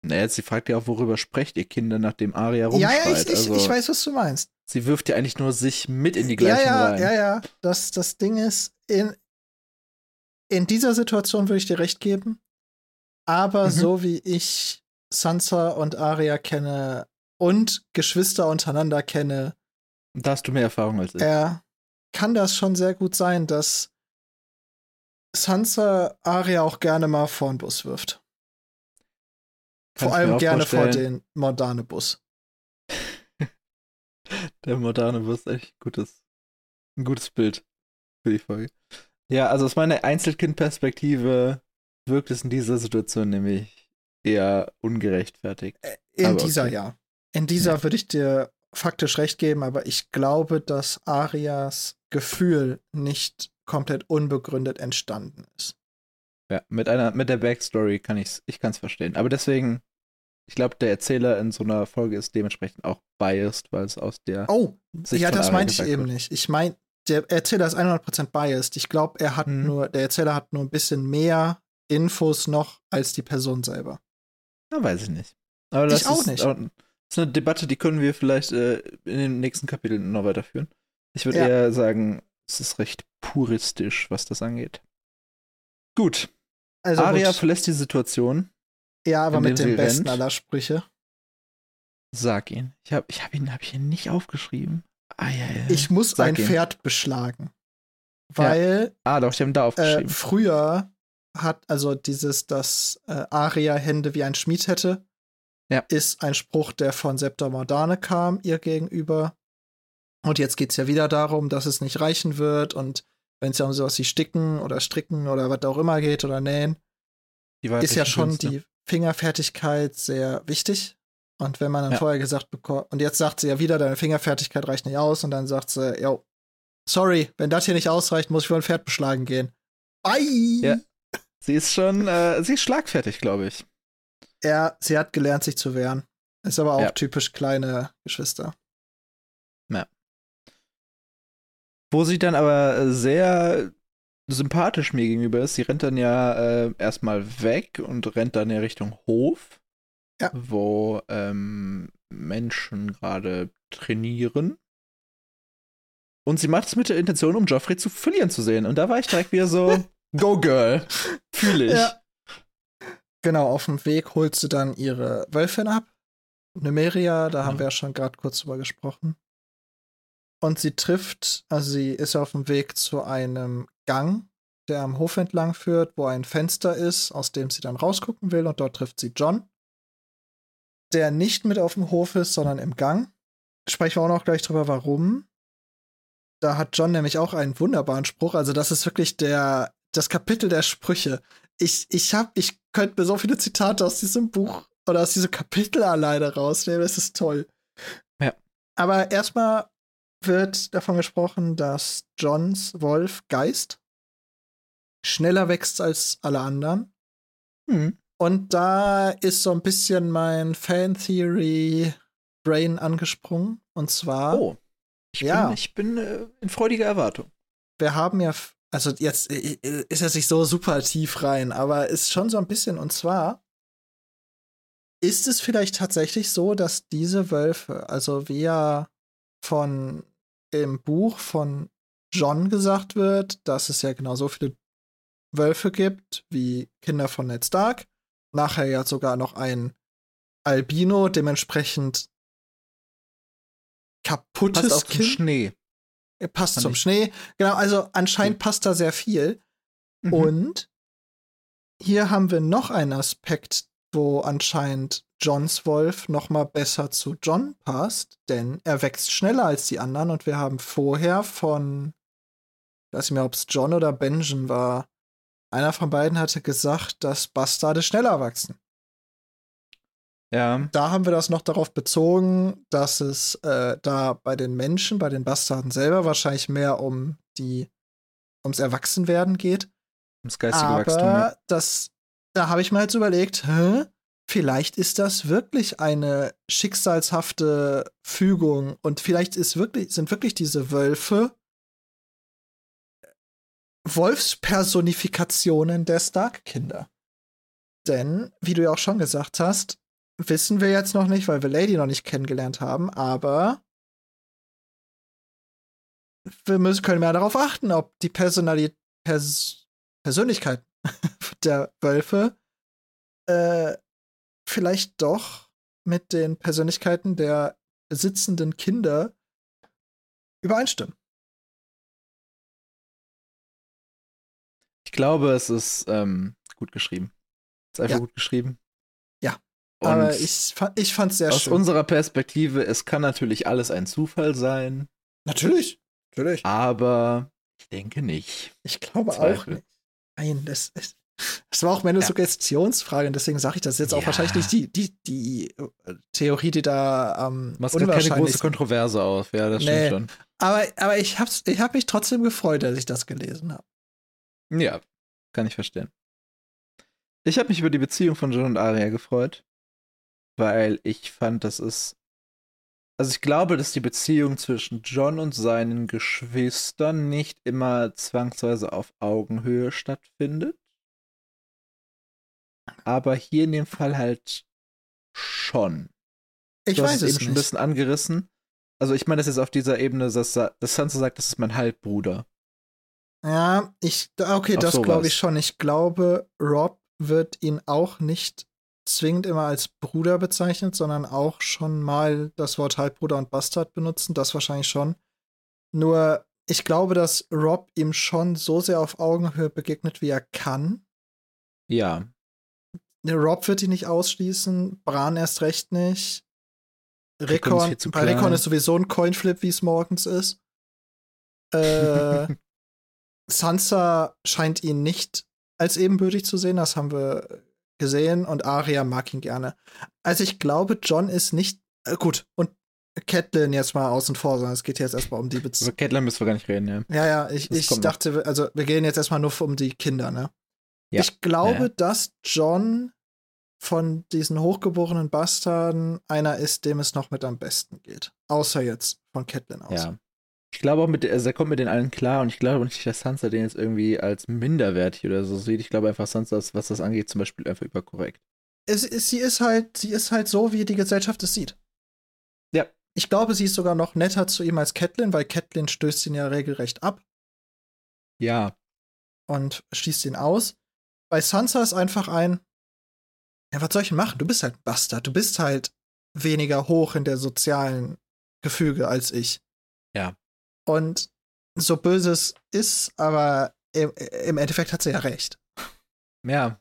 Naja, sie fragt ja auch, worüber sprecht ihr Kinder, nachdem Aria ja, rumschreit. ja, ich, ich, also, ich weiß, was du meinst. sie wirft ja eigentlich nur sich mit in die Ja, gleichen ja, rein. ja, ja. Das, das Ding ist, in, in dieser Situation würde ich dir recht geben, aber Mhm. so wie ich Sansa und Aria kenne und Geschwister untereinander kenne, Da hast du mehr Erfahrung als ich. äh, kann das schon sehr gut sein, dass Sansa Aria auch gerne mal vor den Bus wirft. Kann vor allem gerne vor vorstellen. den Mordane-Bus. Der moderne Bus ist echt gutes, ein gutes Bild für die Folge. Ja, also aus meiner Einzelkind-Perspektive wirkt es in dieser Situation nämlich eher ungerechtfertigt. In Aber dieser okay. ja. In dieser würde ich dir faktisch recht geben, aber ich glaube, dass Arias Gefühl nicht komplett unbegründet entstanden ist. Ja, mit einer, mit der Backstory kann ich's, ich kann es verstehen. Aber deswegen, ich glaube, der Erzähler in so einer Folge ist dementsprechend auch biased, weil es aus der Oh, Sicht ja, das Aria meinte ich eben wird. nicht. Ich meine, der Erzähler ist 100% biased. Ich glaube, er hat Mhm. nur, der Erzähler hat nur ein bisschen mehr Infos noch als die Person selber. Ja, weiß ich nicht. Aber das Ich auch ist, nicht. Das ist eine Debatte, die können wir vielleicht äh, in den nächsten Kapiteln noch weiterführen. Ich würde Ja. eher sagen, es ist recht puristisch, was das angeht. Gut. Also Aria gut. verlässt die Situation. ja, aber mit dem besten rennt. aller Sprüche. Sag ihn. Ich habe ich hab ihn, hab ich ihn nicht aufgeschrieben. Ah, ja, ja. Ich muss Sag ein ihn. Pferd beschlagen. Weil ah, doch, ich habe ihn da äh, aufgeschrieben. früher hat also dieses, dass äh, Aria Hände wie ein Schmied hätte, Ja. ist ein Spruch, der von Septa Mordane kam, ihr gegenüber. Und jetzt geht es ja wieder darum, dass es nicht reichen wird und wenn es ja um sowas wie Sticken oder Stricken oder was auch immer geht oder Nähen, die ist ja schon Künste. die Fingerfertigkeit sehr wichtig. Und wenn man dann Ja. vorher gesagt bekommt, und jetzt sagt sie ja wieder, deine Fingerfertigkeit reicht nicht aus, und dann sagt sie, yo, sorry, wenn das hier nicht ausreicht, muss ich wohl ein Pferd beschlagen gehen. Bye! Ja. Sie ist schon, äh, sie ist schlagfertig, glaube ich. Ja, sie hat gelernt, sich zu wehren. Ist aber auch Ja. typisch kleine Geschwister. Wo sie dann aber äh, sehr sympathisch mir gegenüber ist, sie rennt dann ja äh, erstmal weg und rennt dann ja Richtung Hof, Ja. wo ähm, Menschen gerade trainieren. Und sie macht es mit der Intention, um Joffrey zu verlieren zu sehen. Und da war ich direkt wieder so, go girl. Fühle ich. Ja. Genau, auf dem Weg holt sie dann ihre Wölfin ab. Numeria, da haben wir ja schon gerade kurz drüber gesprochen. Und sie trifft, also sie ist auf dem Weg zu einem Gang, der am Hof entlang führt, wo ein Fenster ist, aus dem sie dann rausgucken will. Und dort trifft sie John, der nicht mit auf dem Hof ist, sondern im Gang. Sprechen wir auch noch gleich drüber, warum. Da hat John nämlich auch einen wunderbaren Spruch. Also, das ist wirklich der, das Kapitel der Sprüche. Ich, ich hab, ich könnte mir so viele Zitate aus diesem Buch oder aus diesem Kapitel alleine rausnehmen. Das ist toll. Ja. Aber erstmal wird davon gesprochen, dass Johns Wolf Geist schneller wächst als alle anderen. Hm. Und da ist so ein bisschen mein Fan-Theory-Brain angesprungen. Und zwar. Oh. Ich ja. bin, ich bin äh, in freudiger Erwartung. Wir haben ja, also jetzt äh, äh, ist er sich so super tief rein, aber ist schon so ein bisschen. Und zwar ist es vielleicht tatsächlich so, dass diese Wölfe, also wie ja von im Buch von John gesagt wird, dass es ja genau so viele Wölfe gibt wie Kinder von Ned Stark. Nachher ja sogar noch ein Albino, dementsprechend kaputtes kind. Schnee. Er passt zum ich. Schnee. Genau, also anscheinend okay. passt da sehr viel. Mhm. Und hier haben wir noch einen Aspekt, wo anscheinend Johns Wolf noch mal besser zu John passt, denn er wächst schneller als die anderen und wir haben vorher von, ich weiß nicht mehr, ob es John oder Benjen war, einer von beiden hatte gesagt, dass Bastarde schneller wachsen. Ja. Da haben wir das noch darauf bezogen, dass es äh, da bei den Menschen, bei den Bastarden selber wahrscheinlich mehr um die ums Erwachsenwerden geht. Ums geistige Aber Wachstum. Ja. das, da habe ich mir jetzt überlegt, hä? vielleicht ist das wirklich eine schicksalshafte Fügung und vielleicht ist wirklich, sind wirklich diese Wölfe Wolfspersonifikationen der Stark-Kinder. Denn, wie du ja auch schon gesagt hast, wissen wir jetzt noch nicht, weil wir Lady noch nicht kennengelernt haben, aber wir müssen, können mehr darauf achten, ob die Personalität, Pers Persönlichkeit der Wölfe äh, vielleicht doch mit den Persönlichkeiten der besitzenden Kinder übereinstimmen. Ich glaube, es ist ähm, gut geschrieben. Es ist einfach ja. gut geschrieben. Ja. Und aber ich, ich fand es sehr aus schön. Aus unserer Perspektive, es kann natürlich alles ein Zufall sein. Natürlich. Natürlich. Aber ich denke nicht. Ich glaube Zweifel. auch nicht. Nein, das ist. Das war auch meine ja. Suggestionsfrage und deswegen sage ich das jetzt auch wahrscheinlich nicht die, die, die äh, Theorie, die da am ähm, Machst keine große Kontroverse auf, ja, das nee. stimmt schon. Aber, aber ich habe ich hab mich trotzdem gefreut, dass ich das gelesen habe. Ja, kann ich verstehen. Ich habe mich über die Beziehung von John und Arya gefreut, weil ich fand, das ist. Also ich glaube, dass die Beziehung zwischen John und seinen Geschwistern nicht immer zwangsweise auf Augenhöhe stattfindet. Aber hier in dem Fall halt schon. Ich du weiß hast es eben nicht. schon ein bisschen angerissen. Also ich meine, das ist auf dieser Ebene, dass, dass Sansa sagt, das ist mein Halbbruder. Ja, ich, okay, Auf das glaube ich schon. Ich glaube, Rob wird ihn auch nicht zwingend immer als Bruder bezeichnet, sondern auch schon mal das Wort Halbbruder und Bastard benutzen. Das wahrscheinlich schon. Nur, ich glaube, dass Rob ihm schon so sehr auf Augenhöhe begegnet, wie er kann. Ja. Rob wird ihn nicht ausschließen, Bran erst recht nicht. Rickon, bei Rickon ist sowieso ein Coinflip, wie es morgens ist. Äh, Sansa scheint ihn nicht als ebenbürtig zu sehen, das haben wir gesehen, und Arya mag ihn gerne. Also ich glaube, John ist nicht äh, gut und Catelyn jetzt mal außen vor, sondern es geht jetzt erstmal um die Beziehung. Über Catelyn müssen wir gar nicht reden, ja. Ja, ja, ich, ich dachte, noch. also wir gehen jetzt erstmal nur um die Kinder, ne? Ja. Ich glaube, ja, ja. dass John von diesen hochgeborenen Bastarden einer ist, dem es noch mit am besten geht. Außer jetzt von Catelyn aus. Ja. Ich glaube auch, mit, also er kommt mit den allen klar und ich glaube nicht, dass Sansa den jetzt irgendwie als minderwertig oder so sieht. Ich glaube einfach, Sansa ist, was das angeht, zum Beispiel einfach überkorrekt. Es, es, sie ist halt, sie ist halt so, wie die Gesellschaft es sieht. Ja. ich glaube, sie ist sogar noch netter zu ihm als Catelyn, weil Catelyn stößt ihn ja regelrecht ab Ja. und schießt ihn aus. Bei Sansa ist einfach ein, ja, was soll ich denn machen? Du bist halt ein Bastard. Du bist halt weniger hoch in der sozialen Gefüge als ich. Ja. Und so böse es ist, aber im, im Endeffekt hat sie ja recht. Ja.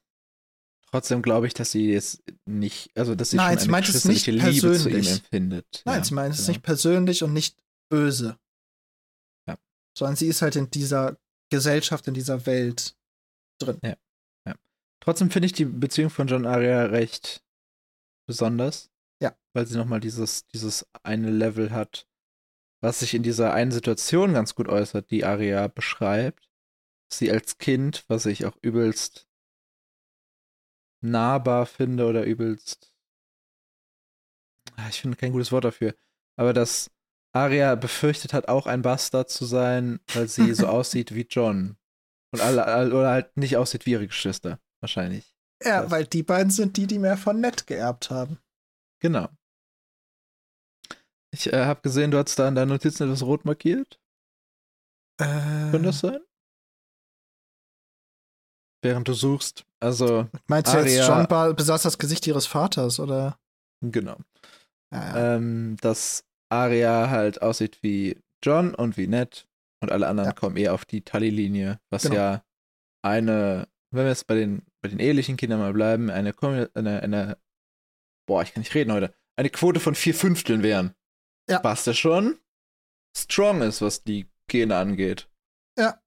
Trotzdem glaube ich, dass sie es nicht, also dass sie Nein, schon sie eine es geschwisterliche Liebe zu ihm persönlich. empfindet. Nein, ja, sie meint es genau. nicht persönlich und nicht böse. Ja. Sondern sie ist halt in dieser Gesellschaft, in dieser Welt drin. Trotzdem finde ich die Beziehung von John Aria recht besonders. Ja. Weil sie nochmal dieses, dieses eine Level hat, was sich in dieser einen Situation ganz gut äußert, die Aria beschreibt. Sie als Kind, was ich auch übelst nahbar finde oder übelst. Ah, Ich finde kein gutes Wort dafür. Aber dass Aria befürchtet hat, auch ein Bastard zu sein, weil sie so aussieht wie John. Und alle, alle, oder halt nicht aussieht wie ihre Geschwister. Wahrscheinlich. Ja, Was? weil die beiden sind die, die mehr von Ned geerbt haben. Genau. Ich äh, habe gesehen, du hast da in deinen Notizen etwas rot markiert. Äh, Könnte das sein? Während du suchst. Also, meinst du jetzt, Arya- John besaß das Gesicht ihres Vaters, oder? genau. Ja, ja. Ähm, dass Arya halt aussieht wie John und wie Ned und alle anderen Ja. kommen eher auf die Tully-Linie, was Genau. ja eine, wenn wir jetzt bei den, bei den ehelichen Kindern mal bleiben, eine, eine, eine, boah, ich kann nicht reden heute, eine Quote von vier Fünfteln wären. Ja. Was der schon strong ist, was die Gene angeht. Ja.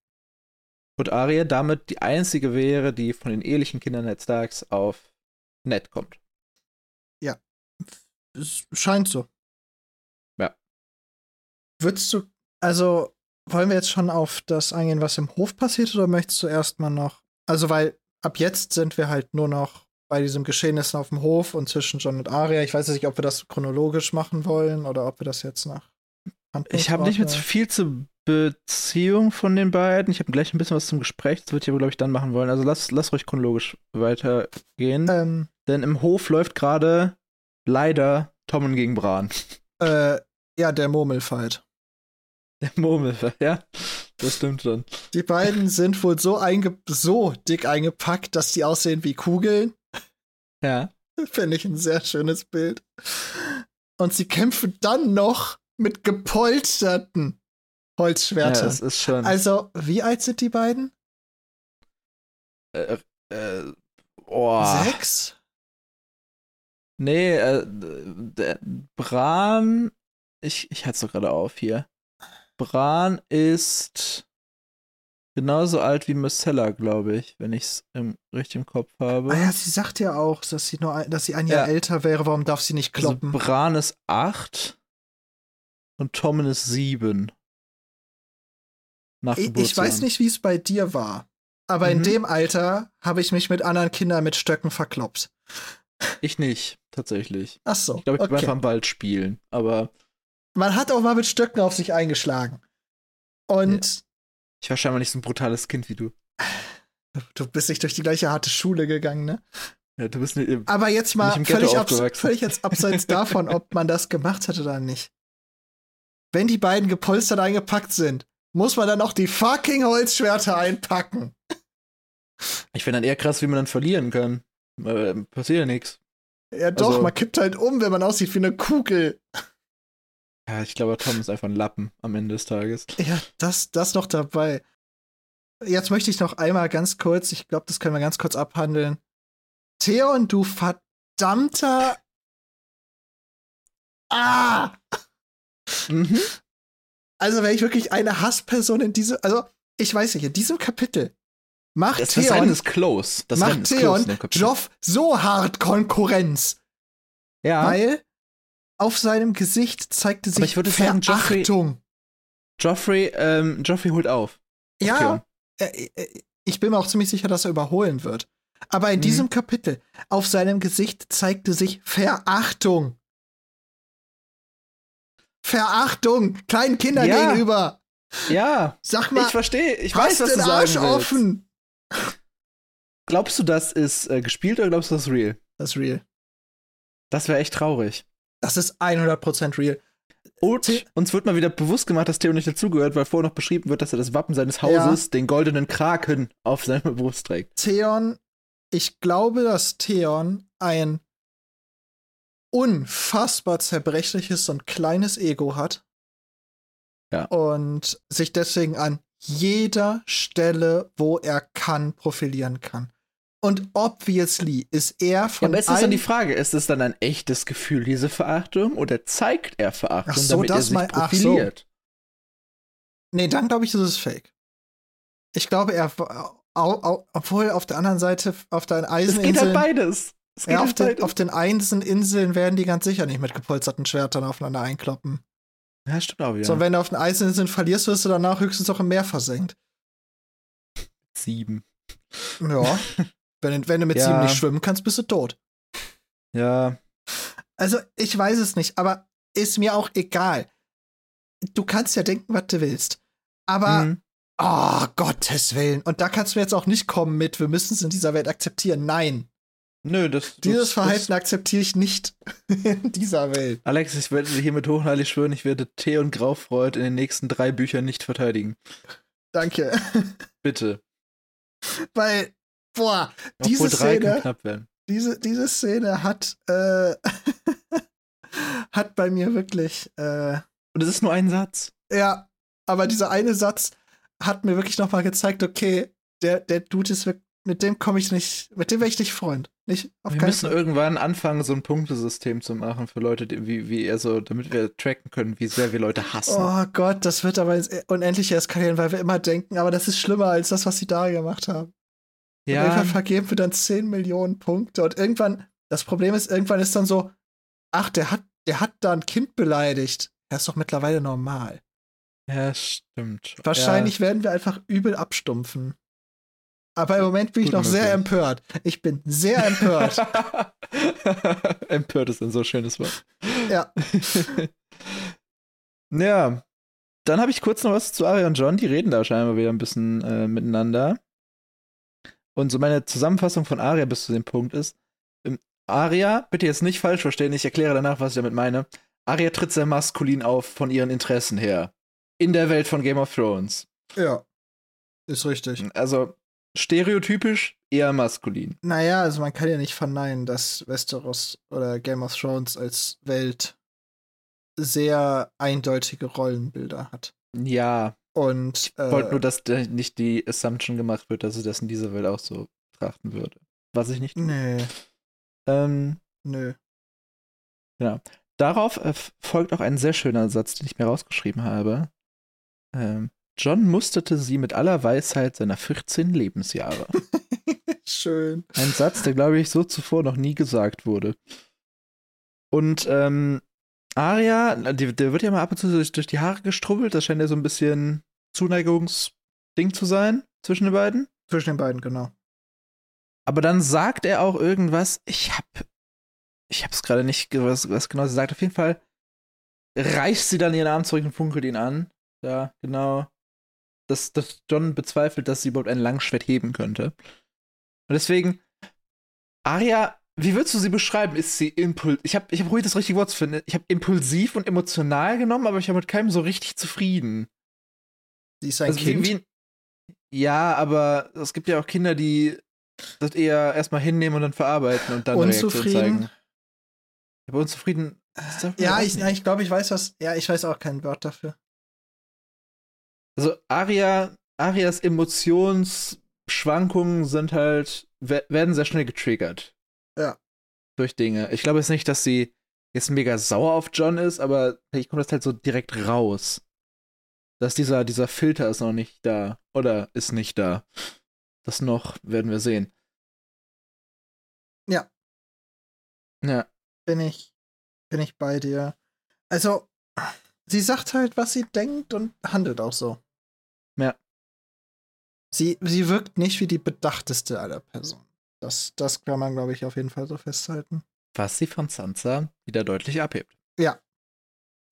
Und Arya damit die einzige wäre, die von den ehelichen Kindern Ned Starks auf Ned kommt. Es scheint so. Ja. Würdest du, also, wollen wir jetzt schon auf das eingehen, was im Hof passiert, oder möchtest du erstmal noch, also, weil ab jetzt sind wir halt nur noch bei diesem Geschehnissen auf dem Hof und zwischen John und Arya. Ich weiß nicht, ob wir das chronologisch machen wollen oder ob wir das jetzt nach Ich habe nicht mehr so viel zur Beziehung von den beiden. Ich habe gleich ein bisschen was zum Gespräch. Das würde ich aber, glaube ich, dann machen wollen. Also lass, lass ruhig chronologisch weitergehen. Ähm, Denn im Hof läuft gerade leider Tommen gegen Bran. äh, ja, der Murmelfight. Der Murmel, ja, das stimmt schon. Die beiden sind wohl so, einge so dick eingepackt, dass die aussehen wie Kugeln. Ja. Finde ich ein sehr schönes Bild. Und sie kämpfen dann noch mit gepolsterten ja, Holzschwertern. das ist schon. also, wie alt sind die beiden? äh, äh, oh. Sechs? Nee, äh, der Bran. Ich, ich hatte es doch gerade auf hier. Bran ist genauso alt wie Marcella, glaube ich, wenn ich es richtig im Kopf habe. Ah ja, sie sagt ja auch, dass sie nur ein, dass sie ein Jahr Ja. älter wäre. Warum darf sie nicht also kloppen? Bran ist acht und Tommen ist sieben. Nach ich, ich weiß nicht, wie es bei dir war. Aber in Mhm. dem Alter habe ich mich mit anderen Kindern mit Stöcken verkloppt. Ich nicht, tatsächlich. Ach so. Ich glaube, ich bin okay. einfach am Wald spielen, aber Man hat auch mal mit Stöcken auf sich eingeschlagen. Und ich war scheinbar nicht so ein brutales Kind wie du. du bist nicht durch die gleiche harte Schule gegangen, ne? Ja, du bist nicht. Aber jetzt mal völlig, abs völlig jetzt abseits davon, ob man das gemacht hat oder nicht. Wenn die beiden gepolstert eingepackt sind, muss man dann auch die fucking Holzschwerter einpacken. Ich finde dann eher krass, wie man dann verlieren kann. Äh, passiert ja nichts. Ja doch, Also- man kippt halt um, wenn man aussieht wie eine Kugel. Ja, ich glaube, Tom ist einfach ein Lappen am Ende des Tages. Ja, das, das noch dabei. Jetzt möchte ich noch einmal ganz kurz, ich glaube, das können wir ganz kurz abhandeln. Theon, du verdammter. Ah! Mhm. Also, wäre ich wirklich eine Hassperson in diesem. Also, ich weiß nicht, in diesem Kapitel macht Das, das Rennen Theon, ist close. Das macht Theon. Joff so hart Konkurrenz, Ja, weil auf seinem Gesicht zeigte sich ich würde sagen, Joffrey- Verachtung. Joffrey, ähm, Joffrey holt auf. Ja, Theon. äh, äh, ich bin mir auch ziemlich sicher, dass er überholen wird. Aber in Mhm. diesem Kapitel, auf seinem Gesicht zeigte sich Verachtung. Verachtung kleinen Kindern Ja. gegenüber. Ja, Sag mal, ich verstehe. Ich weiß, was den du sagen Arsch willst. offen. Glaubst du, das ist äh, gespielt oder glaubst du, das ist real? Das ist real. Das wäre echt traurig. Das ist 100% real. Und uns wird mal wieder bewusst gemacht, dass Theo nicht dazugehört, weil vorher noch beschrieben wird, dass er das Wappen seines Hauses, den goldenen Kraken, auf seiner Brust trägt. Theon, ich glaube, dass Theon ein unfassbar zerbrechliches und kleines Ego hat. Ja. Und sich deswegen an jeder Stelle, wo er kann, profilieren kann. Und obviously ist er Ja, von aber jetzt ist dann die Frage, ist es dann ein echtes Gefühl, diese Verachtung, oder zeigt er Verachtung, Ach so, damit er das sich mein- ach so. profiliert? Nee, dann glaube ich, ist es fake. Ich glaube, er, au, au, obwohl auf der anderen Seite, auf den Es geht Eiseninseln, halt beides. Es geht ja, auf, halt den, beides. auf den Eiseninseln werden die ganz sicher nicht mit gepolsterten Schwertern aufeinander einkloppen. ja, stimmt auch wieder. So, wenn du auf den Eiseninseln verlierst, wirst du danach höchstens auch im Meer versenkt. Sieben. Ja. wenn, wenn du mit Ja. sieben nicht schwimmen kannst, bist du tot. Ja, Also, ich weiß es nicht, aber ist mir auch egal. Du kannst ja denken, was du willst. Aber, mhm. oh, Gottes Willen. Und da kannst du jetzt auch nicht kommen mit, wir müssen es in dieser Welt akzeptieren. Nein. Nö, das. Dieses das, Verhalten akzeptiere ich nicht in dieser Welt. Alex, ich werde dir hiermit hochheilig schwören, ich werde Theo und Graufreud in den nächsten drei Büchern nicht verteidigen. Danke. Bitte. Weil, boah, diese Obwohl kann Szene, diese, diese Szene hat, äh, hat bei mir wirklich, äh, Und es ist nur ein Satz. ja, aber dieser eine Satz hat mir wirklich nochmal gezeigt, okay, der, der Dude ist wirklich, mit dem komme ich nicht, mit dem wäre ich nicht Freund. Nicht auf Wir müssen Fall. irgendwann anfangen, so ein Punktesystem zu machen für Leute, die, wie, wie er so, damit wir tracken können, wie sehr wir Leute hassen. Oh Gott, das wird aber ins unendlich eskalieren, weil wir immer denken, aber das ist schlimmer als das, was sie da gemacht haben. Und ja, irgendwann vergeben wir dann 10 Millionen Punkte und irgendwann, das Problem ist, irgendwann ist dann so, ach, der hat, der hat da ein Kind beleidigt. Er ist doch mittlerweile normal. ja, stimmt. Wahrscheinlich werden wir einfach übel abstumpfen. Aber im Moment bin ich Gut noch sehr empört. Ich bin sehr empört. Ja. Empört ist ein so schönes Wort. ja. Ja, dann habe ich kurz noch was zu Aria und John. Die reden da scheinbar wieder ein bisschen äh, miteinander. Und so meine Zusammenfassung von Aria bis zu dem Punkt ist: ähm, Aria, bitte jetzt nicht falsch verstehen, ich erkläre danach, was ich damit meine. Aria tritt sehr maskulin auf von ihren Interessen her. In der Welt von Game of Thrones. Ja. Ist richtig. Also stereotypisch eher maskulin. Naja, also man kann ja nicht verneinen, dass Westeros oder Game of Thrones als Welt sehr eindeutige Rollenbilder hat. Ja, Und ich wollte äh, nur, dass da nicht die Assumption gemacht wird, dass sie das in dieser Welt auch so betrachten würde. Was ich nicht. tue. Nee, Ähm, nö. Darauf äh, folgt auch ein sehr schöner Satz, den ich mir rausgeschrieben habe. Ähm, John musterte sie mit aller Weisheit seiner 14 Lebensjahre. Schön. Ein Satz, der, glaube ich, so zuvor noch nie gesagt wurde. Und ähm, Aria, der wird ja mal ab und zu durch, durch die Haare gestrubbelt. Das scheint ja so ein bisschen Zuneigungsding zu sein zwischen den beiden. Zwischen den beiden, genau. Aber dann sagt er auch irgendwas. Ich hab, ich hab's gerade nicht, was, was genau sie sagt. Auf jeden Fall reißt sie dann ihren Arm zurück und funkelt ihn an. Ja, genau. Dass, dass John bezweifelt, dass sie überhaupt ein Langschwert heben könnte. Und deswegen, Arya, wie würdest du sie beschreiben? Ist sie impulsiv? Ich habe ich hab ruhig das richtige Wort zu finden. Ich habe impulsiv und emotional genommen, aber ich habe mit keinem so richtig zufrieden. Sie ist ein Also Kind. Wie, ja, aber es gibt ja auch Kinder, die das eher erstmal hinnehmen und dann verarbeiten und dann eine Reaktion Unzufrieden? zeigen. Aber unzufrieden. ja, ich, ja, ich glaube, ich weiß was. Ja, ich weiß auch kein Wort dafür. Also Aria, Arias Emotionsschwankungen sind halt, we- werden sehr schnell getriggert. Ja. Durch Dinge. Ich glaube jetzt nicht, dass sie jetzt mega sauer auf John ist, aber vielleicht kommt das halt so direkt raus. Dass dieser, dieser Filter ist noch nicht da. Oder ist nicht da. Das noch werden wir sehen. Ja. Ja. Bin ich, bin ich bei dir. Also, sie sagt halt, was sie denkt und handelt auch so. Ja. Sie, sie wirkt nicht wie die bedachteste aller Personen. Das, das kann man, glaube ich, auf jeden Fall so festhalten. Was sie von Sansa wieder deutlich abhebt. Ja.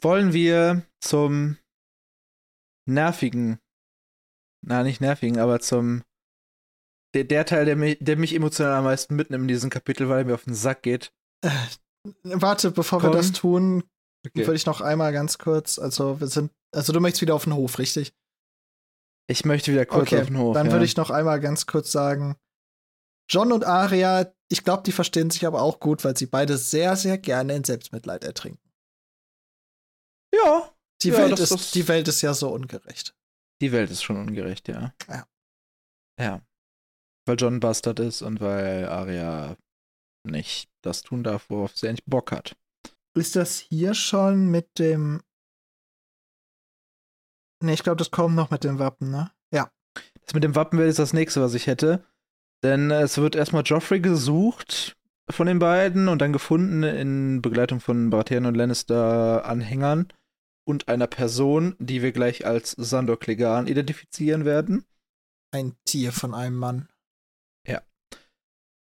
Wollen wir zum nervigen, na nicht nervigen, aber zum der, der Teil, der mich, der mich emotional am meisten mitnimmt in diesem Kapitel, weil er mir auf den Sack geht. Äh, warte, bevor Komm. wir das tun, Okay. Würde ich noch einmal ganz kurz, also wir sind, also du möchtest wieder auf den Hof, richtig? Ich möchte wieder kurz okay, auf den Hof. dann ja. würde ich noch einmal ganz kurz sagen, John und Arya, ich glaube, die verstehen sich aber auch gut, weil sie beide sehr, sehr gerne in Selbstmitleid ertrinken. Ja, Die, Ja, Welt, das- ist, das- die Welt ist ja so ungerecht. die Welt ist schon ungerecht, ja. Ja. Ja. Weil John Bastard ist und weil Arya nicht das tun darf, worauf sie eigentlich Bock hat. Ist das hier schon mit dem. Nee, ich glaube, das kommt noch mit dem Wappen, ne? Ja. Das mit dem Wappen wäre jetzt das nächste, was ich hätte. Denn äh, es wird erstmal Joffrey gesucht von den beiden und dann gefunden in Begleitung von Baratheon und Lannister-Anhängern und einer Person, die wir gleich als Sandor Clegane identifizieren werden. Ein Tier von einem Mann.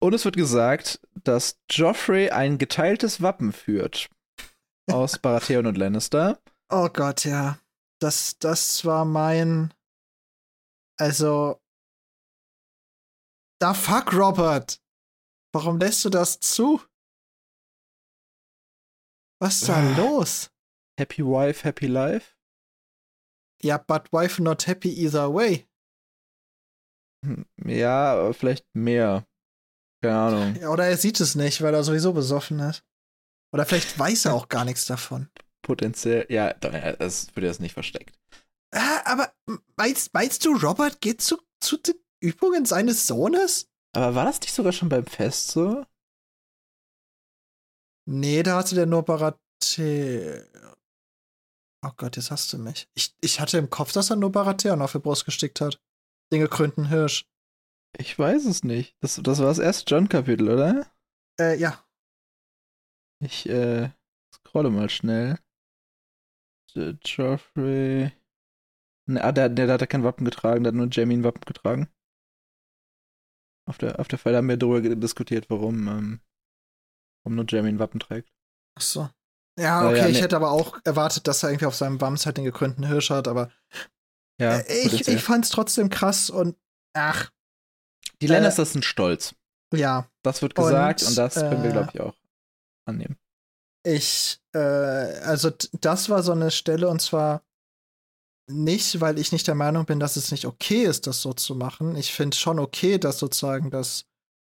Und es wird gesagt, dass Joffrey ein geteiltes Wappen führt aus Baratheon und Lannister. Oh Gott, ja. Das, das war mein. Also. Da fuck, Robert! Warum lässt du das zu? Was ist da Ah. los? Happy Wife, Happy Life. Ja, but wife not happy either way. Hm, Ja, vielleicht mehr. Keine Ahnung. Ja, Oder er sieht es nicht, weil er sowieso besoffen ist. Oder vielleicht weiß er auch gar nichts davon. Potenziell. Ja, das wird jetzt nicht versteckt. Ah, aber meinst, meinst du, Robert geht zu, zu den Übungen seines Sohnes? Aber war das nicht sogar schon beim Fest so? Nee, da hatte der nur Baratheon. Oh Gott, jetzt hast du mich. Ich, ich hatte im Kopf, dass er nur Baratheon auf die Brust gestickt hat. Den gekrönten Hirsch. Ich weiß es nicht. Das, das war das erste John-Kapitel, oder? Äh, ja. Ich äh, scrolle mal schnell. Joffrey. Ne, ah, der, der, der hat ja kein Wappen getragen, der hat nur Jamie ein Wappen getragen. Auf der, auf der Feier haben wir darüber diskutiert, warum, ähm, warum nur Jamie ein Wappen trägt. Ach so. Ja, Äh, okay, ja, ich nee. hätte aber auch erwartet, dass er irgendwie auf seinem Wams halt den gekrönten Hirsch hat, aber Ja, äh, ich, ich fand's trotzdem krass und ach, Die äh, Lannisters sind stolz. ja. Das wird gesagt und, und, das können wir, äh, glaube ich, auch annehmen. Ich, äh, also das war so eine Stelle und zwar nicht, weil ich nicht der Meinung bin, dass es nicht okay ist, das so zu machen. Ich finde schon okay, das sozusagen das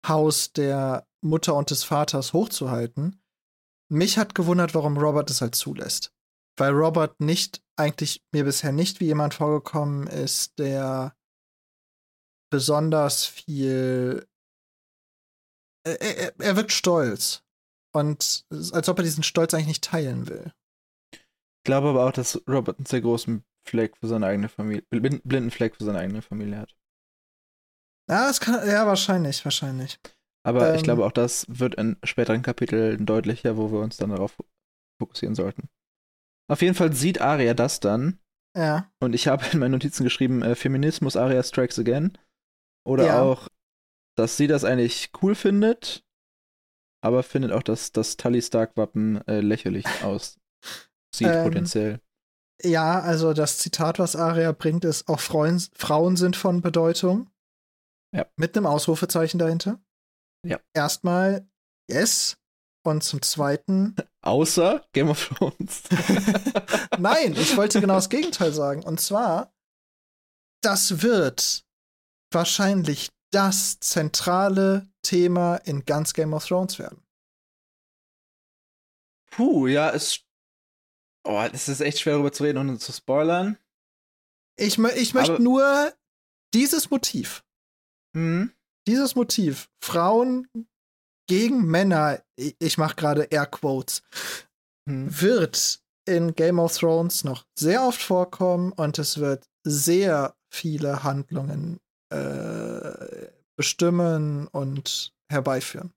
Haus der Mutter und des Vaters hochzuhalten. Mich hat gewundert, warum Robert es halt zulässt. Weil Robert nicht, eigentlich mir bisher nicht wie jemand vorgekommen ist, der besonders viel. Er, er, er wirkt stolz. Und als ob er diesen Stolz eigentlich nicht teilen will. Ich glaube aber auch, dass Robert einen sehr großen Fleck für seine eigene Familie, blind- blinden Fleck für seine eigene Familie hat. Ja, das kann, ja, wahrscheinlich, wahrscheinlich. Aber Ähm. ich glaube auch, das wird in späteren Kapiteln deutlicher, wo wir uns dann darauf fokussieren sollten. Auf jeden Fall sieht Arya das dann. Ja. Und ich habe in meinen Notizen geschrieben, äh, Feminismus Arya strikes again. Oder Ja. auch, dass sie das eigentlich cool findet, aber findet auch, dass das Tully Stark-Wappen äh, lächerlich aussieht, Ähm, potenziell. Ja, also das Zitat, was Aria bringt, ist, auch Frauen, Frauen sind von Bedeutung. Ja. Mit einem Ausrufezeichen dahinter. Ja. Erstmal, yes. Und zum Zweiten, Außer Game of Thrones. nein, ich wollte genau das Gegenteil sagen. Und zwar, das wird wahrscheinlich das zentrale Thema in ganz Game of Thrones werden. Puh, ja, es. Oh, es ist echt schwer darüber zu reden, ohne zu spoilern. Ich, ich möchte Aber- nur dieses Motiv, Hm. dieses Motiv, Frauen gegen Männer, ich, mache gerade Airquotes, Hm. wird in Game of Thrones noch sehr oft vorkommen und es wird sehr viele Handlungen äh, bestimmen und herbeiführen.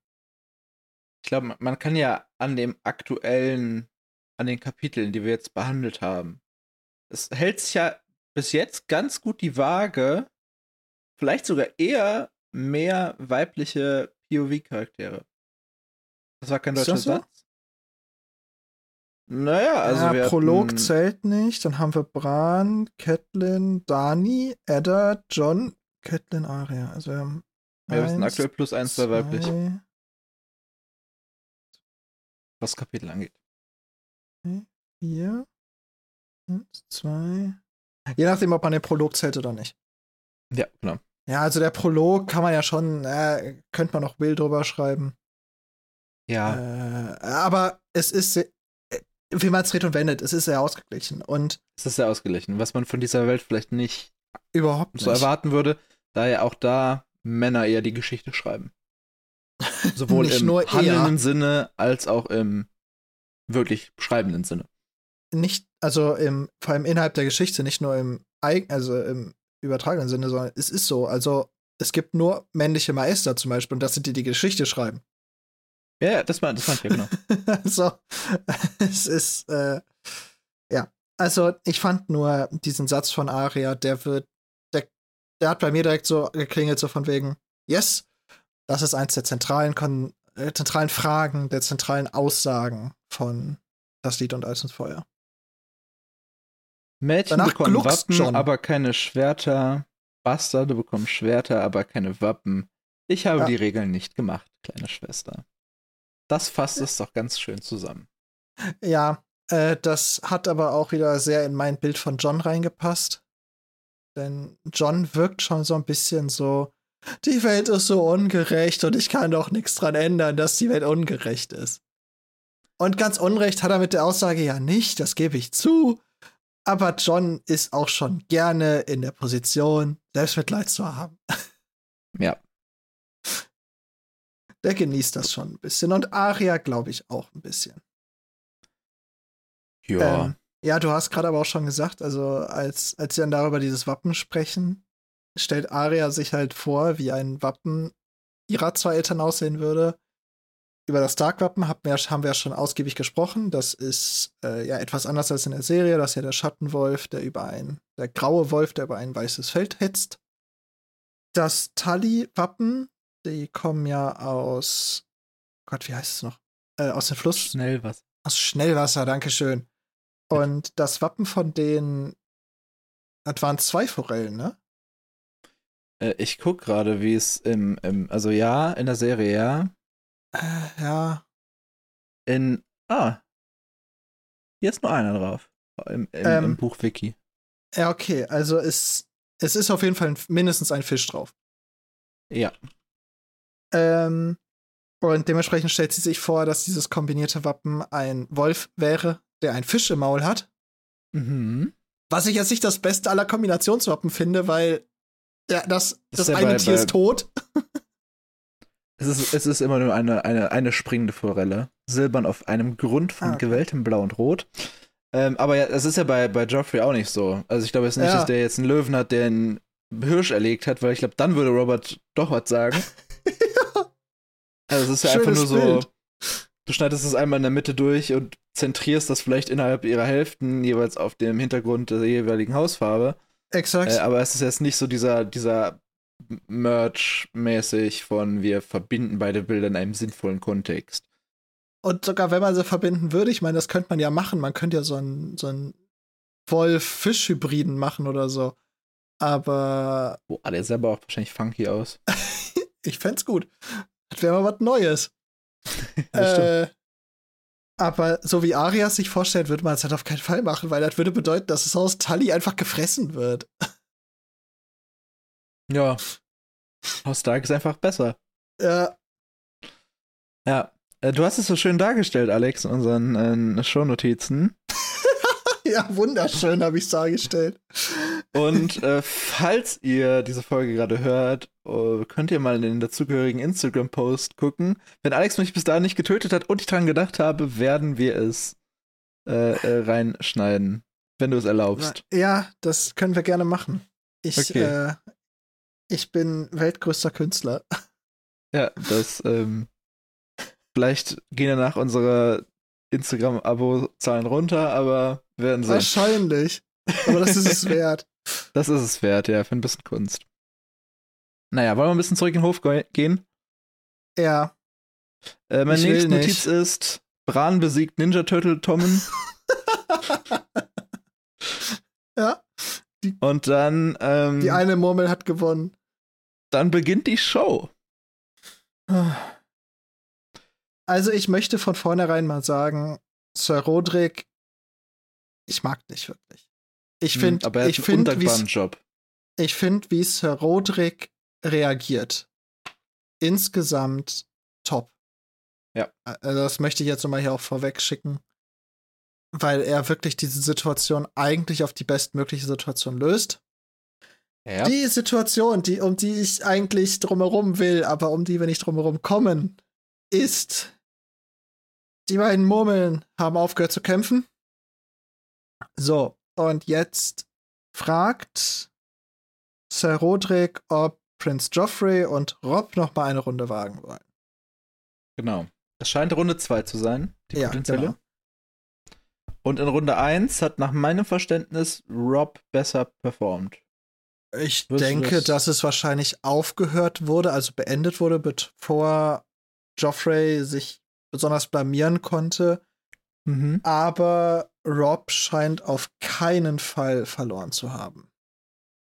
Ich glaube, man kann ja an dem aktuellen, an den Kapiteln, die wir jetzt behandelt haben, es hält sich ja bis jetzt ganz gut die Waage, vielleicht sogar eher mehr weibliche POV-Charaktere. Das war kein Ist deutscher das so? Satz. Naja, also ja, wir Prolog hatten, zählt nicht, dann haben wir Bran, Catelyn, Dani, Edda, John, Catelyn, Arya. Also wir haben wir wissen eins, aktuell plus eins, zwei weiblich, was Kapitel angeht. Vier. Eins, zwei. Je nachdem, ob man den Prolog zählt oder nicht. Ja, genau. Ja, also der Prolog kann man ja schon, äh, könnte man noch Will drüber schreiben. Ja. Äh, aber es ist, äh, wie man es dreht und wendet, es ist sehr ausgeglichen. Und es ist sehr ausgeglichen, was man von dieser Welt vielleicht nicht überhaupt nicht. so erwarten würde, da ja auch da Männer eher die Geschichte schreiben. Sowohl Nicht im nur eher. handelnden Sinne als auch im wirklich schreibenden Sinne. Nicht, also im, vor allem innerhalb der Geschichte, nicht nur im, also im übertragenen Sinne, sondern es ist so. Also es gibt nur männliche Meister zum Beispiel und das sind die, die Geschichte schreiben. Ja, ja, das meinte das meint ich ja genau. also, es ist, äh, ja. Also, ich fand nur diesen Satz von Aria, der wird, der, der hat bei mir direkt so geklingelt, so von wegen, yes, das ist eins der zentralen, Kon äh, zentralen Fragen, der zentralen Aussagen von Das Lied und Eis und Feuer. Mädchen Danach bekommen Wappen, John. aber keine Schwerter. Bastarde bekommen Schwerter, aber keine Wappen. Ich habe Ja. die Regeln nicht gemacht, kleine Schwester. Das fasst es doch ganz schön zusammen. Ja, äh, das hat aber auch wieder sehr in mein Bild von John reingepasst. Denn John wirkt schon so ein bisschen so, die Welt ist so ungerecht und ich kann doch nichts dran ändern, dass die Welt ungerecht ist. Und ganz Unrecht hat er mit der Aussage ja nicht, das gebe ich zu. Aber John ist auch schon gerne in der Position, Selbstmitleid zu haben. Ja. Der genießt das schon ein bisschen. Und Aria, glaube ich, auch ein bisschen. Ja. Ähm, ja, du hast gerade aber auch schon gesagt, also als, als sie dann darüber dieses Wappen sprechen, stellt Aria sich halt vor, wie ein Wappen ihrer zwei Eltern aussehen würde. Über das Dark-Wappen haben wir, haben wir ja schon ausgiebig gesprochen. Das ist äh, ja etwas anders als in der Serie. Das ist ja der Schattenwolf, der über ein, der graue Wolf, der über ein weißes Feld hetzt. Das Tali-Wappen, die kommen ja aus, Gott, wie heißt es noch? Äh, aus dem Fluss, Schnell was. aus Schnellwasser, Dankeschön. Und das Wappen von denen, das waren zwei Forellen, ne? Äh, ich guck gerade, wie es im, im, also ja, in der Serie ja. Äh, ja. In, ah. Hier ist nur einer drauf. Im, im, Ähm. im Buch Wiki. Ja, okay. Also es, es ist auf jeden Fall mindestens ein Fisch drauf. Ja. Ähm, und dementsprechend stellt sie sich vor, dass dieses kombinierte Wappen ein Wolf wäre, der einen Fisch im Maul hat. Mhm. Was ich jetzt nicht das beste aller Kombinationswappen finde, weil ja, das, Das das, ist ja eine bei- Tier bei- ist tot. Es ist, es ist immer nur eine, eine, eine springende Forelle. Silbern auf einem Grund von Ah, okay. gewelltem Blau und Rot. Ähm, aber ja, es ist ja bei, bei Joffrey auch nicht so. Also ich glaube jetzt nicht, Ja. dass der jetzt einen Löwen hat, der einen Hirsch erlegt hat, weil ich glaube, dann würde Robert doch was sagen. Also es ist ja einfach nur Schönes so, Bild. du schneidest es einmal in der Mitte durch und zentrierst das vielleicht innerhalb ihrer Hälften jeweils auf dem Hintergrund der jeweiligen Hausfarbe. Exakt. Äh, aber es ist jetzt nicht so dieser, dieser Merch-mäßig von wir verbinden beide Bilder in einem sinnvollen Kontext. Und sogar wenn man sie verbinden würde, ich meine, das könnte man ja machen. Man könnte ja so einen so einen Wolf-Fisch-Hybriden machen oder so. Aber Boah, der sah aber auch wahrscheinlich funky aus. ich fänd's gut. Das wäre mal was Neues. Äh, aber so wie Arias sich vorstellt, würde man es halt auf keinen Fall machen, weil das würde bedeuten, dass das Haus Tully einfach gefressen wird. Ja. Haus Stark ist einfach besser. Ja, Ja. Äh, Du hast es so schön dargestellt, Alex, in unseren äh, Shownotizen. ja, wunderschön habe ich dargestellt. Und äh, falls ihr diese Folge gerade hört, äh, könnt ihr mal in den dazugehörigen Instagram-Post gucken. Wenn Alex mich bis dahin nicht getötet hat und ich dran gedacht habe, werden wir es äh, äh, reinschneiden, wenn du es erlaubst. Ja, das können wir gerne machen. Ich, Okay. äh, ich bin weltgrößter Künstler. Ja, das, ähm, vielleicht gehen danach unsere Instagram-Abo-Zahlen runter, aber werden sehen. Wahrscheinlich. Aber das ist es wert. Das ist es wert, ja, für ein bisschen Kunst. Naja, wollen wir ein bisschen zurück in den Hof ge- gehen? Ja. Äh, meine nächste. Notiz ist: Bran besiegt Ninja Turtle Tommen. ja. Und dann, ähm, Die eine Murmel hat gewonnen. dann beginnt die Show. Also ich möchte von vornherein mal sagen, Sir Roderick ich mag dich wirklich. Ich Hm, finde, aber hat ich finde, wie ich finde, wie Sir Roderick reagiert. Insgesamt top. Ja. Also das möchte ich jetzt nochmal hier auch vorweg schicken. Weil er wirklich diese Situation eigentlich auf die bestmögliche Situation löst. Ja. Die Situation, die, um die ich eigentlich drumherum will, aber um die wir nicht drumherum kommen, ist, die beiden Murmeln haben aufgehört zu kämpfen. So, und jetzt fragt Sir Roderick, ob Prinz Joffrey und Rob noch mal eine Runde wagen wollen. Genau. Es scheint Runde 2 zu sein, die Ja, potenzielle. genau. Und in Runde 1 hat nach meinem Verständnis Rob besser performt. Ich du denke, das- dass es wahrscheinlich aufgehört wurde, also beendet wurde, bevor Joffrey sich besonders blamieren konnte. Mhm. aber Rob scheint auf keinen Fall verloren zu haben.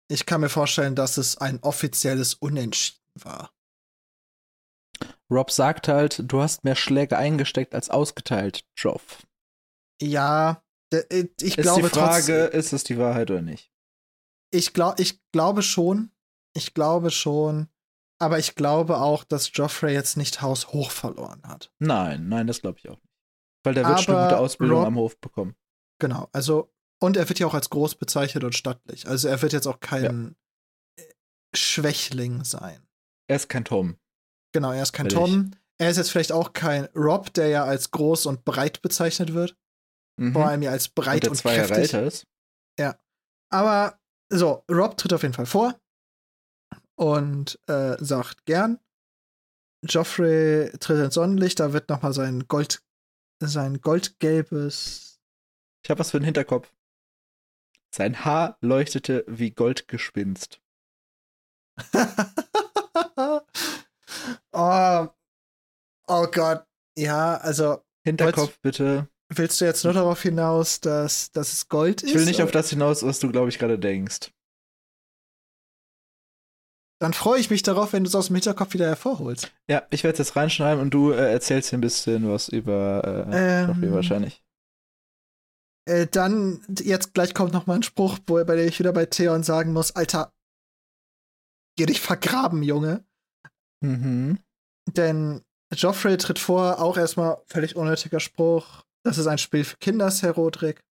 Ich kann mir vorstellen, dass es ein offizielles Unentschieden war. Rob sagt halt, du hast mehr Schläge eingesteckt als ausgeteilt, Joff. Ja, äh, ich Ist glaube die Frage, trotzdem, ist es die Wahrheit oder nicht? ich, glaub, ich glaube schon, ich glaube schon, aber ich glaube auch, dass Joffrey jetzt nicht haushoch verloren hat. Nein, nein, das glaube ich auch nicht. Weil der wird schon eine gute Ausbildung Rob- am Hof bekommen. Genau, also, und er wird ja auch als groß bezeichnet und stattlich. Also er wird jetzt auch kein äh, Schwächling sein. Er ist kein Tom. Genau, er ist kein Völlig. Tom. Er ist jetzt vielleicht auch kein Rob, der ja als groß und breit bezeichnet wird. Mhm. Vor allem ja als und breit der und, zwei Jahre kräftig. älter ist. Aber so, Rob tritt auf jeden Fall vor und äh, sagt gern. Joffrey tritt ins Sonnenlicht, da wird nochmal sein Gold, sein goldgelbes. Ich habe was für den Hinterkopf. Sein Haar leuchtete wie Goldgespinst. oh, oh Gott. Ja, also Hinterkopf bitte. willst du jetzt nur darauf hinaus, dass, dass es Gold ist? Ich will nicht auf oder? das hinaus, was du, glaube ich, gerade denkst. Dann freue ich mich darauf, wenn du es aus dem Hinterkopf wieder hervorholst. Ja, ich werde es jetzt reinschreiben und du äh, erzählst hier ein bisschen was über äh, Ähm, Joffrey wahrscheinlich. Äh, dann, jetzt gleich kommt noch mal ein Spruch, wo, bei dem ich wieder bei Theon sagen muss, Alter, geh dich vergraben, Junge. Mhm. Denn Joffrey tritt vor, auch erstmal völlig unnötiger Spruch. Das ist ein Spiel für Kinder, Herr Roderick.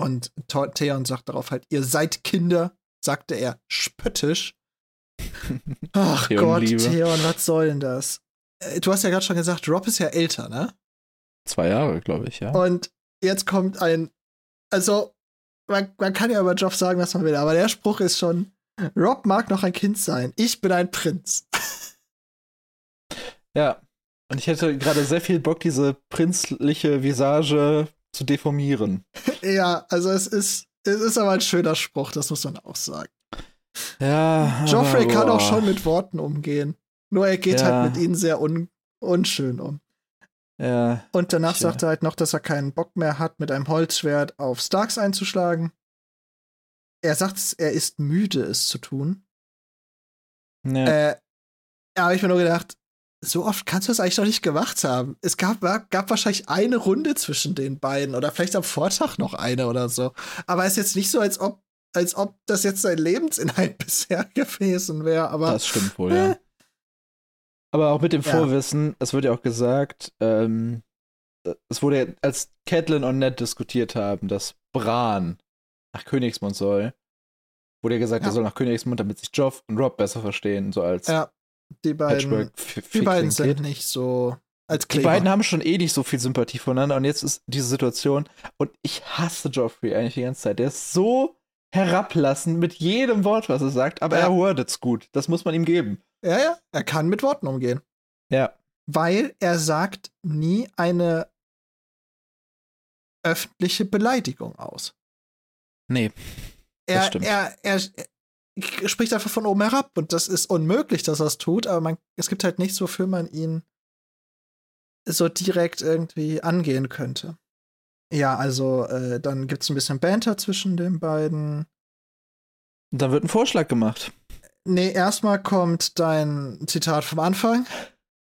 Und Theon sagt darauf halt, ihr seid Kinder, sagte er spöttisch. Ach Theon Gott, Liebe. Theon, was soll denn das? Äh, Du hast ja gerade schon gesagt, Rob ist ja älter, ne? Zwei Jahre, glaube ich, ja. Und jetzt kommt ein, also man, man kann ja über Joff sagen, was man will, aber der Spruch ist schon, Rob mag noch ein Kind sein, ich bin ein Prinz. Ja. Und ich hätte gerade sehr viel Bock, diese prinzliche Visage zu deformieren. ja, also es ist, es ist aber ein schöner Spruch, das muss man auch sagen. Ja. Joffrey aber, kann auch schon mit Worten umgehen. Nur er geht Ja. halt mit ihnen sehr un, unschön um. Ja. Und danach Tja. sagt er halt noch, dass er keinen Bock mehr hat, mit einem Holzschwert auf Starks einzuschlagen. Er sagt, er ist müde, es zu tun. ja. Äh, da habe ich mir nur gedacht, so oft kannst du das eigentlich noch nicht gemacht haben. Es gab, gab wahrscheinlich eine Runde zwischen den beiden oder vielleicht am Vortag noch eine oder so. Aber es ist jetzt nicht so, als ob, als ob das jetzt sein Lebensinhalt bisher gewesen wäre. Aber das stimmt wohl, ja. Aber auch mit dem Ja. Vorwissen, es wird ja auch gesagt, ähm, es wurde ja, als Catelyn und Ned diskutiert haben, dass Bran nach Königsmund soll, wurde ja gesagt, Ja. er soll nach Königsmund, damit sich Joff und Rob besser verstehen, so als ja, die beiden, die beiden sind nicht so als Die beiden haben schon eh nicht so viel Sympathie voneinander und jetzt ist diese Situation und ich hasse Joffrey eigentlich die ganze Zeit. Der ist so herablassend mit jedem Wort, was er sagt, aber Ja. er wordet's gut. Das muss man ihm geben. ja, ja, er kann mit Worten umgehen. Ja. Weil er sagt nie eine öffentliche Beleidigung aus. Nee. Das er, stimmt. er, er, er spricht einfach von oben herab und das ist unmöglich, dass er es tut, aber man, es gibt halt nichts, wofür man ihn so direkt irgendwie angehen könnte. Ja, also äh, dann gibt es ein bisschen Banter zwischen den beiden. Und dann wird ein Vorschlag gemacht. Nee, erstmal kommt dein Zitat vom Anfang.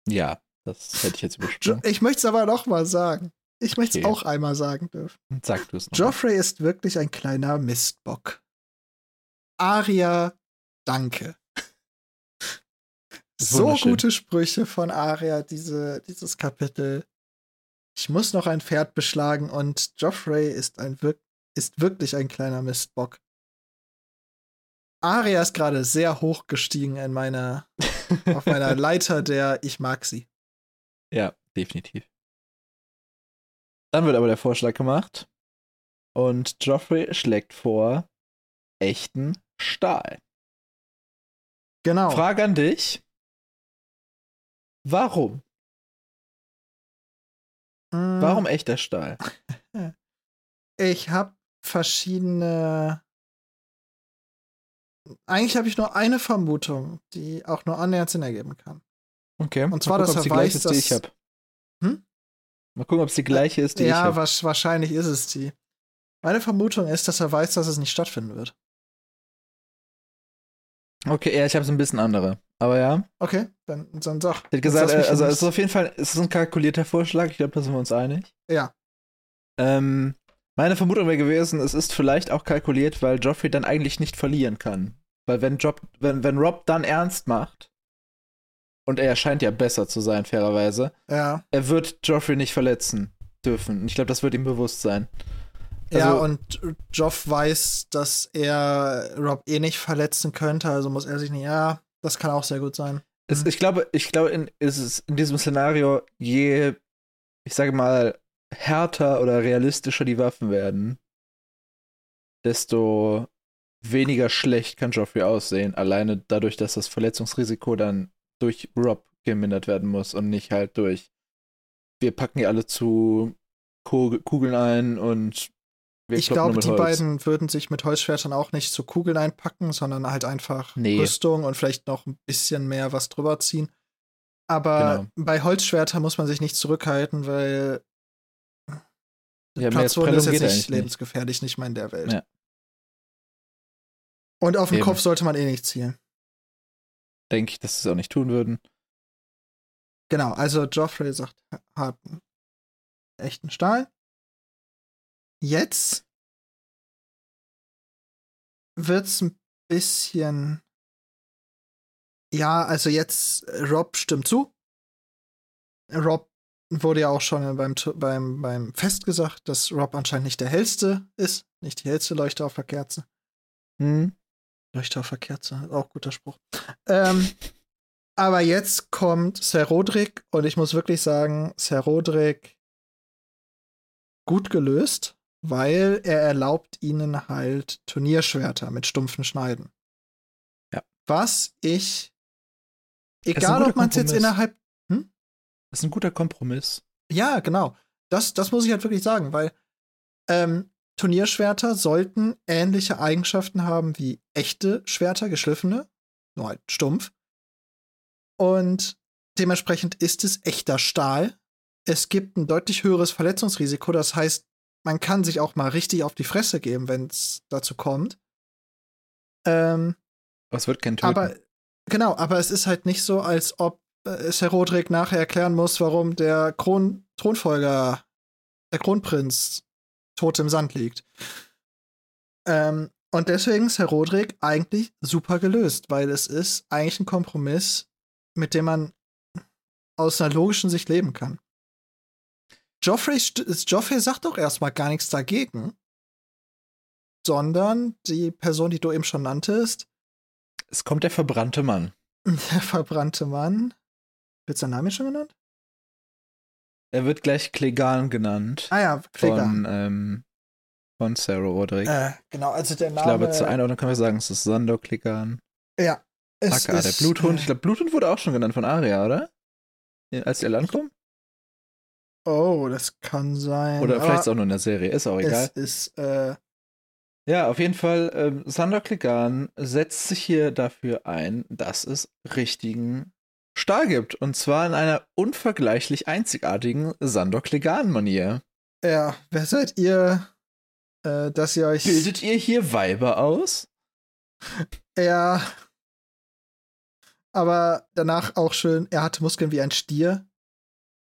Ja, das hätte ich jetzt übersprungen. ich möchte es aber noch mal sagen. Ich möchte es Okay. auch einmal sagen dürfen. Sag du es noch. Joffrey ist wirklich ein kleiner Mistbock. Aria, danke. So gute Sprüche von Aria, diese, dieses Kapitel. Ich muss noch ein Pferd beschlagen und Joffrey ist, ein wirk ist wirklich ein kleiner Mistbock. Aria ist gerade sehr hoch gestiegen in meiner, auf meiner Leiter der Ich mag sie. Ja, definitiv. Dann wird aber der Vorschlag gemacht und Joffrey schlägt vor echten Stahl. Genau. Frage an dich. Warum? Mm, Warum echter Stahl? Ich habe verschiedene. Eigentlich habe ich nur eine Vermutung, die auch nur annähernd Sinn ergeben kann. Okay. Und zwar, dass er weiß, ist, die ich dass- habe. Hm? Mal gucken, ob es die gleiche ist, die ich ja, habe. wasch- wahrscheinlich ist es die. Meine Vermutung ist, dass er weiß, dass es nicht stattfinden wird. Okay, ja, ich habe es ein bisschen andere. Aber ja, Okay, dann, dann sag. ich hätte gesagt, äh, also es ist auf jeden Fall, es ist ein kalkulierter Vorschlag. Ich glaube, da sind wir uns einig. Ja. Ähm, meine Vermutung wäre gewesen, es ist vielleicht auch kalkuliert, weil Joffrey dann eigentlich nicht verlieren kann. Weil wenn, Job, wenn, wenn Rob dann ernst macht, und er scheint ja besser zu sein, fairerweise, Ja. er wird Joffrey nicht verletzen dürfen. Und ich glaube, das wird ihm bewusst sein. ja, Also- und Joff weiß, dass er Rob eh nicht verletzen könnte, also muss er sich nicht. Ja, das kann auch sehr gut sein. Es, Mhm. ich glaube, ich glaube, in, ist es in diesem Szenario, je, ich sage mal, härter oder realistischer die Waffen werden, desto weniger schlecht kann Joffrey aussehen. Alleine dadurch, dass das Verletzungsrisiko dann durch Rob gemindert werden muss und nicht halt durch, wir packen die alle zu Kugel- Kugeln ein und wir ich glaube, die Holz. beiden würden sich mit Holzschwertern auch nicht zu Kugeln einpacken, sondern halt einfach Nee. Rüstung und vielleicht noch ein bisschen mehr was drüber ziehen. Aber Genau. bei Holzschwertern muss man sich nicht zurückhalten, weil Ja, Platzwunde ist jetzt nicht lebensgefährlich, nicht mal in der Welt. Ja. Und auf den Eben. Kopf sollte man eh nicht zielen. Denke ich, dass sie es auch nicht tun würden. Genau, also Joffrey sagt harten, echten Stahl. Jetzt wird's ein bisschen. Ja, also jetzt äh, Rob stimmt zu. Rob wurde ja auch schon beim, beim, beim Fest gesagt, dass Rob anscheinend nicht der hellste ist, nicht die hellste Leuchte auf der Kerze. Hm? Leuchte auf der Kerze, auch guter Spruch. Ähm, aber jetzt kommt Sir Roderick und ich muss wirklich sagen, Sir Roderick gut gelöst, weil er erlaubt ihnen halt Turnierschwerter mit stumpfen Schneiden. Ja. Was ich, egal ob man es jetzt innerhalb, Das ist ein guter Kompromiss. ja, genau, das, das muss ich halt wirklich sagen, weil ähm, Turnierschwerter sollten ähnliche Eigenschaften haben wie echte Schwerter, geschliffene, nur halt stumpf. Und dementsprechend ist es echter Stahl. Es gibt ein deutlich höheres Verletzungsrisiko, das heißt, man kann sich auch mal richtig auf die Fresse geben, wenn es dazu kommt. Ähm, Aber es wird kein Töten. aber genau, aber es ist halt nicht so, als ob äh, Sir Roderick nachher erklären muss, warum der Kron Thronfolger, der Kronprinz, tot im Sand liegt. Ähm, und deswegen ist Herr Roderick eigentlich super gelöst, weil es ist eigentlich ein Kompromiss, mit dem man aus einer logischen Sicht leben kann. Joffrey, Joffrey sagt doch erstmal gar nichts dagegen, sondern die Person, die du eben schon nanntest, es kommt der verbrannte Mann. der verbrannte Mann. Wird sein Name schon genannt? Er wird gleich Klegan genannt. Ah ja, Klegan. Von, ähm, von Sarah Roderick. Äh, genau, also der ich Name. glaube, zur Einordnung können wir sagen, es ist Sandor Klegan. ja. Es aka der ist, Bluthund. Ich äh, glaube, Bluthund wurde auch schon genannt von Aria, oder? Als die alle ankommen? Oh, das kann sein. Oder aber vielleicht ist es auch nur in der Serie, ist auch egal. Es ist, äh, Ja, auf jeden Fall, ähm, Sandor Klegan setzt sich hier dafür ein, dass es richtigen Stahl gibt. Und zwar in einer unvergleichlich einzigartigen Sandor Klegan-Manier. ja, wer seid ihr, äh, dass ihr euch. Bildet ihr hier Weiber aus? Ja. Aber danach auch schön, er hatte Muskeln wie ein Stier.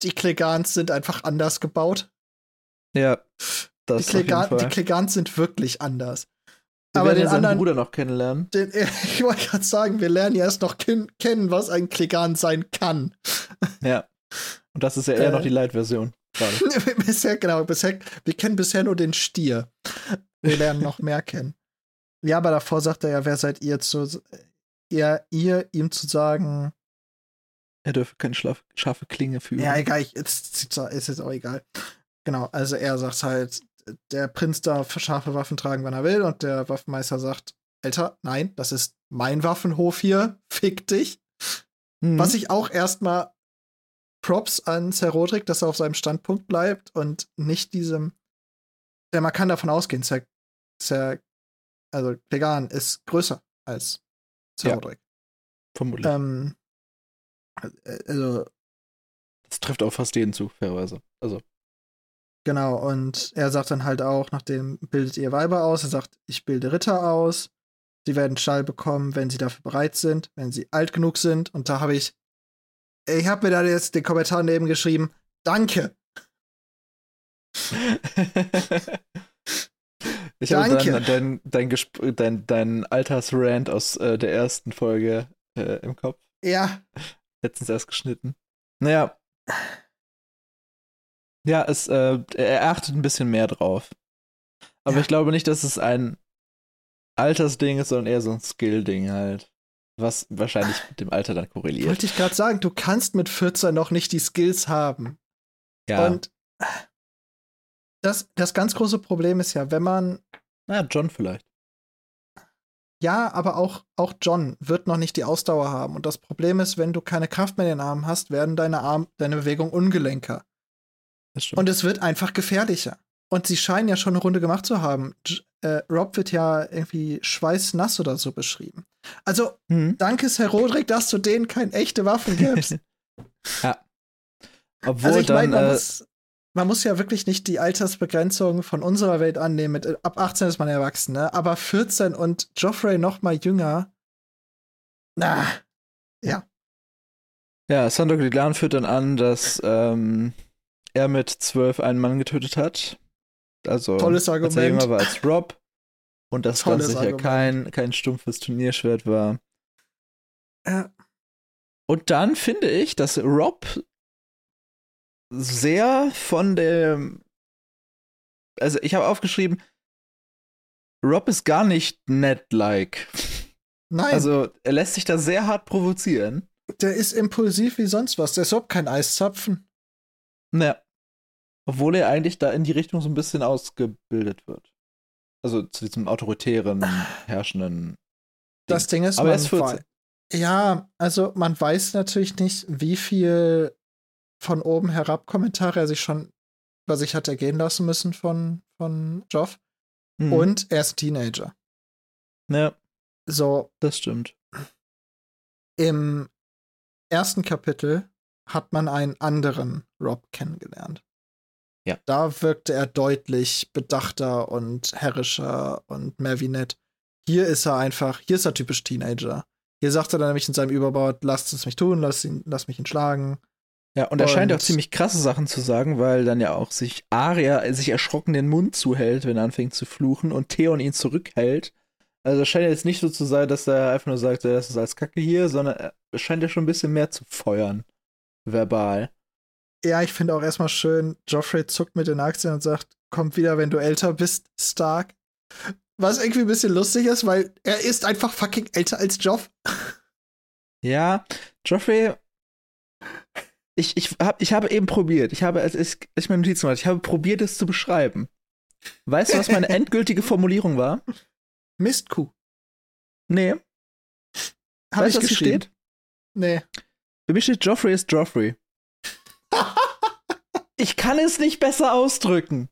Die Klegans sind einfach anders gebaut. Ja. Die, Klegan, die Klegans sind wirklich anders. Wir aber den anderen Bruder noch kennenlernen. Den, ich wollte gerade sagen, wir lernen ja erst noch ken kennen, was ein Klegan sein kann. Ja. Und das ist ja eher äh, noch die Light-Version. bisher, genau, bisher, wir kennen bisher nur den Stier. Wir lernen noch mehr kennen. Ja, aber davor sagt er ja, wer seid ihr zu, ihr, ihr ihm zu sagen. Er dürfe keine schlaf, scharfe Klinge fühlen. Ja, egal, ich, ist, ist jetzt auch egal. Genau, also er sagt halt, der Prinz darf scharfe Waffen tragen, wenn er will, und der Waffenmeister sagt, Alter, nein, das ist mein Waffenhof hier, fick dich. Mhm. Was ich auch erstmal Props an Sir Roderick, dass er auf seinem Standpunkt bleibt und nicht diesem. Denn man kann davon ausgehen, Sir, Sir also Vegan ist größer als Sir ja, Roderick. Vermutlich. Ähm, äh, also. Das trifft auch fast jeden zu, fairerweise. Also. Genau, und er sagt dann halt auch, nachdem bildet ihr Weiber aus, er sagt, ich bilde Ritter aus. Sie werden Schall bekommen, wenn sie dafür bereit sind, wenn sie alt genug sind. Und da habe ich, ich habe mir da jetzt den Kommentar neben geschrieben, danke. ich habe dein, dein, dein, dein, dein Altersrand aus äh, der ersten Folge äh, im Kopf. Ja. Letztens erst geschnitten. Naja, ja, es, äh, er achtet ein bisschen mehr drauf. Aber ja. ich glaube nicht, dass es ein Altersding ist, sondern eher so ein Skill-Ding halt. Was wahrscheinlich mit dem Alter dann korreliert. Wollte ich gerade sagen, du kannst mit 14 noch nicht die Skills haben. Ja. Und das, das ganz große Problem ist ja, wenn man. Na, John vielleicht. Ja, aber auch, auch John wird noch nicht die Ausdauer haben. Und das Problem ist, wenn du keine Kraft mehr in den Armen hast, werden deine, Arm, deine Bewegungen ungelenker. Und es wird einfach gefährlicher. Und sie scheinen ja schon eine Runde gemacht zu haben. Äh, Rob wird ja irgendwie schweißnass oder so beschrieben. Also, mhm. danke, Herr Roderick, dass du denen keine echte Waffen gibst. ja. Obwohl also ich meine, man, äh, muss, man muss ja wirklich nicht die Altersbegrenzung von unserer Welt annehmen. Mit, ab 18 ist man erwachsen, ne? Aber 14 und Joffrey noch mal jünger. Na, ja. Ja, Sandor Gliglan führt dann an, dass ähm, er mit zwölf einen Mann getötet hat. Also, Tolles Argument. als er jünger war als Rob. Und dass das sicher kein, kein stumpfes Turnierschwert war. Ja. Und dann finde ich, dass Rob sehr von dem. Also, ich habe aufgeschrieben, Rob ist gar nicht nett-like. Nein. Also, er lässt sich da sehr hart provozieren. Der ist impulsiv wie sonst was. Der ist überhaupt kein Eiszapfen. Naja. Obwohl er eigentlich da in die Richtung so ein bisschen ausgebildet wird. Also zu diesem autoritären, herrschenden. Das Ding ist, Aber er ist 14. Ja, also man weiß natürlich nicht, wie viel von oben herab Kommentare er sich schon über sich hat ergehen lassen müssen von, von Joff. Mhm. Und er ist Teenager. Ja. So. Das stimmt. Im ersten Kapitel hat man einen anderen Rob kennengelernt. Ja. Da wirkte er deutlich bedachter und herrischer und mehr wie nett. Hier ist er einfach, hier ist er typisch Teenager. Hier sagt er dann nämlich in seinem Überbau, lasst es mich tun, lass, ihn, lass mich ihn schlagen. Ja, und er scheint auch ziemlich krasse Sachen zu sagen, weil dann ja auch sich Aria sich erschrocken den Mund zuhält, wenn er anfängt zu fluchen und Theon ihn zurückhält. Also es scheint jetzt nicht so zu sein, dass er einfach nur sagt, das ist als Kacke hier, sondern es scheint ja schon ein bisschen mehr zu feuern. Verbal. Ja, ich finde auch erstmal schön, Joffrey zuckt mit den Aktien und sagt, kommt wieder, wenn du älter bist, Stark. Was irgendwie ein bisschen lustig ist, weil er ist einfach fucking älter als Joff. Ja, Joffrey. Ich, ich, hab, ich habe eben probiert. Ich habe, als ich, als ich meine Notizen gemacht ich habe probiert, es zu beschreiben. Weißt du, was meine endgültige Formulierung war? Mistkuh. Nee. Hab weißt du, was hier steht? Nee. Für mich steht Joffrey ist Joffrey. ich kann es nicht besser ausdrücken.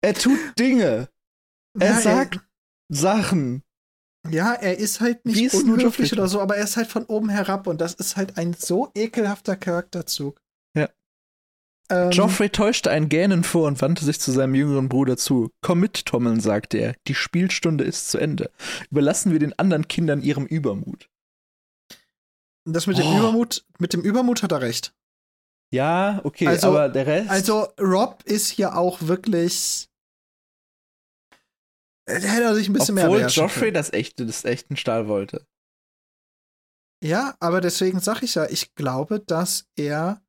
Er tut Dinge. Er ja, sagt Sachen. Ja, er ist halt nicht ist unhöflich oder so, aber er ist halt von oben herab und das ist halt ein so ekelhafter Charakterzug. Ja. Ähm, Joffrey täuschte ein Gähnen vor und wandte sich zu seinem jüngeren Bruder zu. Komm mit, Tommeln, sagte er. Die Spielstunde ist zu Ende. Überlassen wir den anderen Kindern ihrem Übermut. Das mit dem oh. Übermut, mit dem Übermut hat er recht. Ja, okay, Also- aber der Rest. Also Rob ist hier auch wirklich. Äh, hätte er sich ein bisschen mehr obwohl Joffrey das echte, das echten Stahl wollte. Ja, aber deswegen sag ich ja, ich glaube, dass er.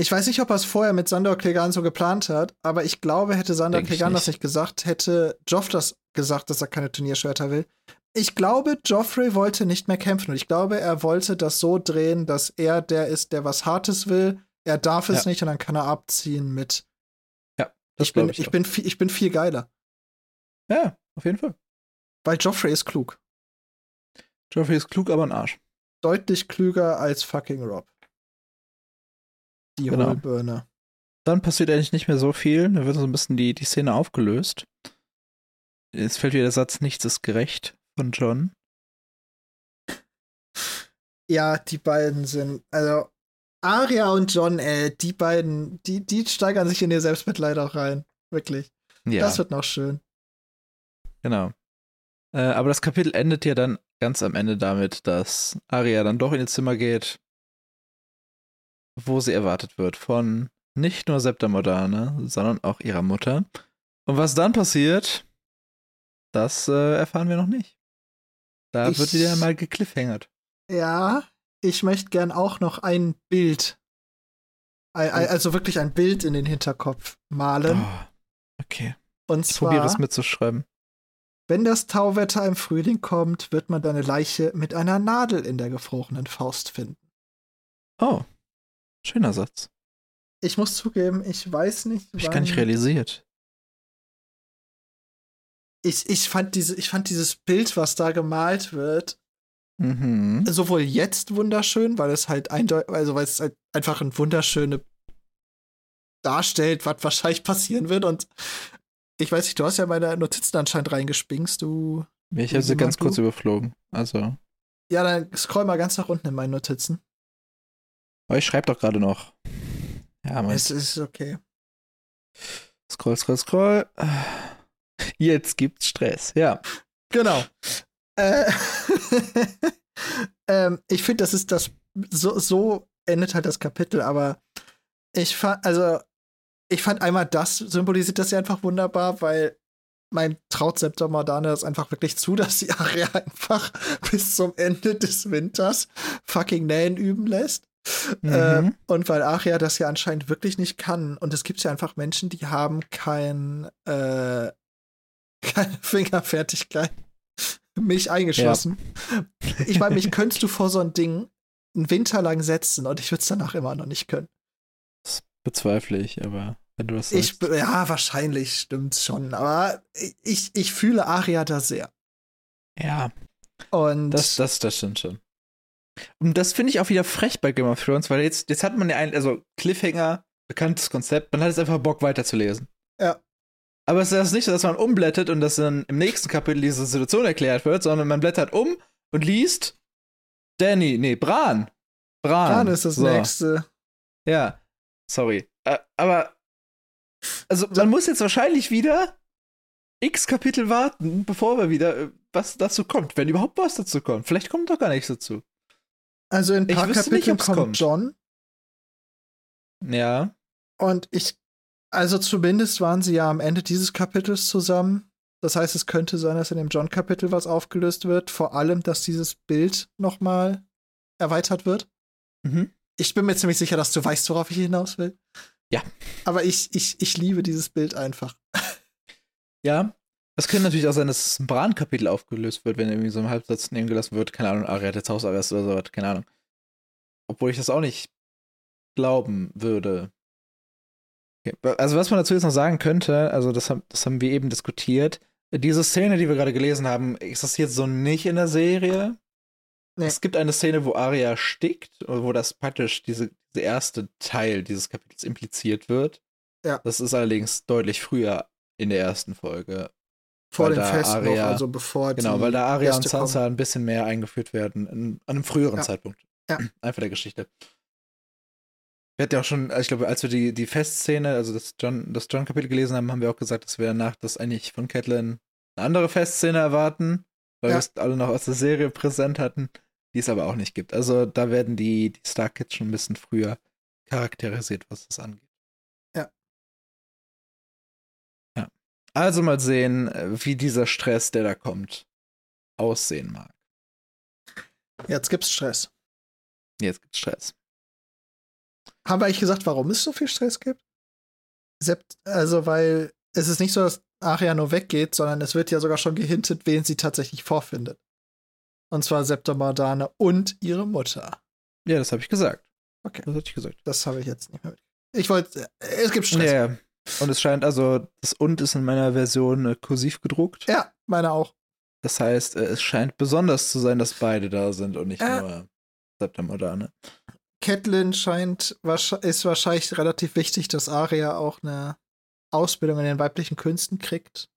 Ich weiß nicht, ob er es vorher mit Sandor Clegane so geplant hat, aber ich glaube, hätte Sandor Denk Clegane das nicht. gesagt, hätte Joff das gesagt, dass er keine Turnierschwerter will. Ich glaube, Joffrey wollte nicht mehr kämpfen und ich glaube, er wollte das so drehen, dass er der ist, der was Hartes will. Er darf es Ja. nicht und dann kann er abziehen mit. Ja, das Ich bin, ich, ich. bin, viel- ich bin viel geiler, ja, auf jeden Fall. weil Joffrey ist klug. Joffrey ist klug, aber ein Arsch. Deutlich klüger als fucking Rob. Die Genau. Hohlbirne. Dann passiert eigentlich nicht mehr so viel. Da wird so ein bisschen die, die Szene aufgelöst. Es fällt wieder der Satz, nichts ist gerecht von John. Ja, die beiden sind, also Aria und John, ey, die beiden, die, die steigern sich in ihr Selbstmitleid auch rein. Wirklich. Ja, Das wird noch schön. Genau. Äh, aber das Kapitel endet ja dann ganz am Ende damit, dass Arya dann doch in ihr Zimmer geht, wo sie erwartet wird von nicht nur Septa Moderne, sondern auch ihrer Mutter. Und was dann passiert, das äh, erfahren wir noch nicht. Da Ich- wird wieder mal gekliffhängert. Ja, ich möchte gern auch noch ein Bild, ein- also wirklich ein Bild in den Hinterkopf malen. Oh, okay. Und Ich probiere es mitzuschreiben. Wenn das Tauwetter im Frühling kommt, wird man deine Leiche mit einer Nadel in der gefrorenen Faust finden. Oh, schöner Satz. Ich muss zugeben, ich weiß nicht, Hab ich gar nicht realisiert. ich, ich, fand diese, ich fand dieses Bild, was da gemalt wird, Mhm. sowohl jetzt wunderschön, weil es halt eindeutig, also weil es halt einfach ein wunderschöne darstellt, was wahrscheinlich passieren wird. Und ich weiß nicht, du hast ja meine Notizen anscheinend reingespingst, du. Ich habe sie ganz mag kurz du? überflogen. Also, Ja, dann scroll mal ganz nach unten in meinen Notizen. aber ich schreibe doch gerade noch. Ja, mein Es ist okay. Scroll, scroll, scroll. Jetzt gibt's Stress. Ja. Genau. Äh, ähm, ich finde, das ist das. So, so endet halt das Kapitel, aber ich fand, also, ich fand einmal das symbolisiert das ja einfach wunderbar, weil mein traut Septa Mordane das einfach wirklich zu, dass die Aria einfach bis zum Ende des Winters fucking Nähen üben lässt. Mhm. Äh, und weil Aria das ja anscheinend wirklich nicht kann. Und es gibt ja einfach Menschen, die haben kein, äh, keine Fingerfertigkeit. Mich eingeschlossen. Ich meine, mich könntest du vor so ein Ding einen Winter lang setzen und ich würde es danach immer noch nicht können. Bezweifle ich, aber wenn du das Ich, sagst. ja, wahrscheinlich stimmt's schon, aber ich, ich fühle Aria da sehr. ja, Und das, das, das stimmt schon. Und das finde ich auch wieder frech bei Game of Thrones, weil jetzt, jetzt hat man ja ein, also Cliffhanger, bekanntes Konzept, man hat jetzt einfach Bock weiterzulesen. Ja. Aber es ist nicht so, dass man umblättert und dass dann im nächsten Kapitel diese Situation erklärt wird, sondern man blättert um und liest Danny, nee, Bran. Bran. Bran ist das So. nächste. Ja, sorry. Aber, also man muss jetzt wahrscheinlich wieder x Kapitel warten, bevor wir wieder äh, was dazu kommt, wenn überhaupt was dazu kommt. Vielleicht kommt doch gar nichts dazu. Also in ein paar nicht, Kapiteln kommt. John Ja. und ich, also zumindest waren sie ja am Ende dieses Kapitels zusammen. Das heißt, es könnte sein, dass in dem John-Kapitel was aufgelöst wird. Vor allem, dass dieses Bild nochmal erweitert wird. Mhm. Ich bin mir ziemlich sicher, dass du weißt, worauf ich hinaus will. Ja. Aber ich, ich, ich liebe dieses Bild einfach. Ja. Es könnte natürlich auch sein, dass ein Bran-Kapitel aufgelöst wird, wenn irgendwie so ein Halbsatz nehmen gelassen wird. Keine Ahnung, Arya hat jetzt Hausarrest oder so, keine Ahnung. Obwohl ich das auch nicht glauben würde. Okay. Also, was man dazu jetzt noch sagen könnte, also, das haben, das haben wir eben diskutiert. Diese Szene, die wir gerade gelesen haben, existiert so nicht in der Serie. Nee. Es gibt eine Szene, wo Arya stickt, wo das praktisch diese, diese erste Teil dieses Kapitels impliziert wird. Ja. Das ist allerdings deutlich früher in der ersten Folge. Vor dem Fest noch, Arya- also bevor Genau, weil da Arya und Gäste kommen. Sansa ein bisschen mehr eingeführt werden, in, an einem früheren Ja. Zeitpunkt. Ja. Einfach der Geschichte. Wir hatten ja auch schon, also ich glaube, als wir die, die Festszene, also das John, das John-Kapitel gelesen haben, haben wir auch gesagt, dass wir nach das eigentlich von Catelyn eine andere Festszene erwarten, weil Ja. wir es alle noch aus der Serie präsent hatten, die es aber auch nicht gibt. Also da werden die, die Stark Kids schon ein bisschen früher charakterisiert, was das angeht. Ja. Ja. Also mal sehen, äh, wie dieser Stress, der da kommt, aussehen mag. Jetzt gibt's Stress. Jetzt gibt's Stress. Haben wir eigentlich gesagt, warum es so viel Stress gibt? Sept also, weil es ist nicht so, dass Aria nur weggeht, sondern es wird ja sogar schon gehintet, wen sie tatsächlich vorfindet. Und zwar Septa Mardane und ihre Mutter. Ja, das habe ich gesagt. Okay. Das hatte ich gesagt. Das habe ich jetzt nicht mehr mit. Ich wollte, es gibt Stress. Ja, ja. Und es scheint also, das und ist in meiner Version äh, kursiv gedruckt. Ja, meine auch. Das heißt, äh, es scheint besonders zu sein, dass beide da sind und nicht Äh. nur Septa Mardane. Catelyn scheint, ist wahrscheinlich relativ wichtig, dass Aria auch eine Ausbildung in den weiblichen Künsten kriegt.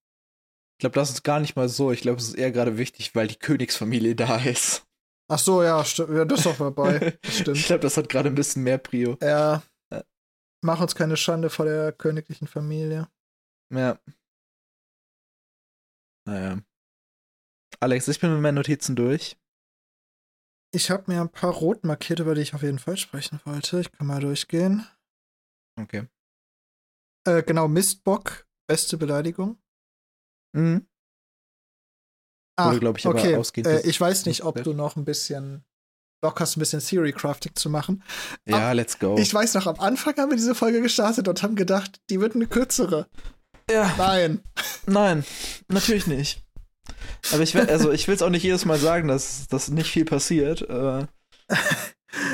Ich glaube, das ist gar nicht mal so. Ich glaube, es ist eher gerade wichtig, weil die Königsfamilie da ist. Ach so, ja, stimmt. Ja, das ist doch dabei. Das Ich stimmt. glaube, das hat gerade ein bisschen mehr Prio. Ja. Ja. Mach uns keine Schande vor der königlichen Familie. Ja. Naja. Alex, ich bin mit meinen Notizen durch. Ich habe mir ein paar rot markiert, über die ich auf jeden Fall sprechen wollte. Ich kann mal durchgehen. Okay. Äh, genau, Mistbock, beste Beleidigung. Mhm. Wurde, glaub ich, aber okay. ausgehend Äh, ich weiß nicht, ob du noch ein bisschen Bock hast, ein bisschen Theory Crafting zu machen. Ja, let's go. Ich weiß noch, am Anfang haben wir diese Folge gestartet und haben gedacht, die wird eine kürzere. ja, Nein. nein, natürlich nicht. Aber ich will, also ich will es auch nicht jedes Mal sagen, dass, dass nicht viel passiert. Äh,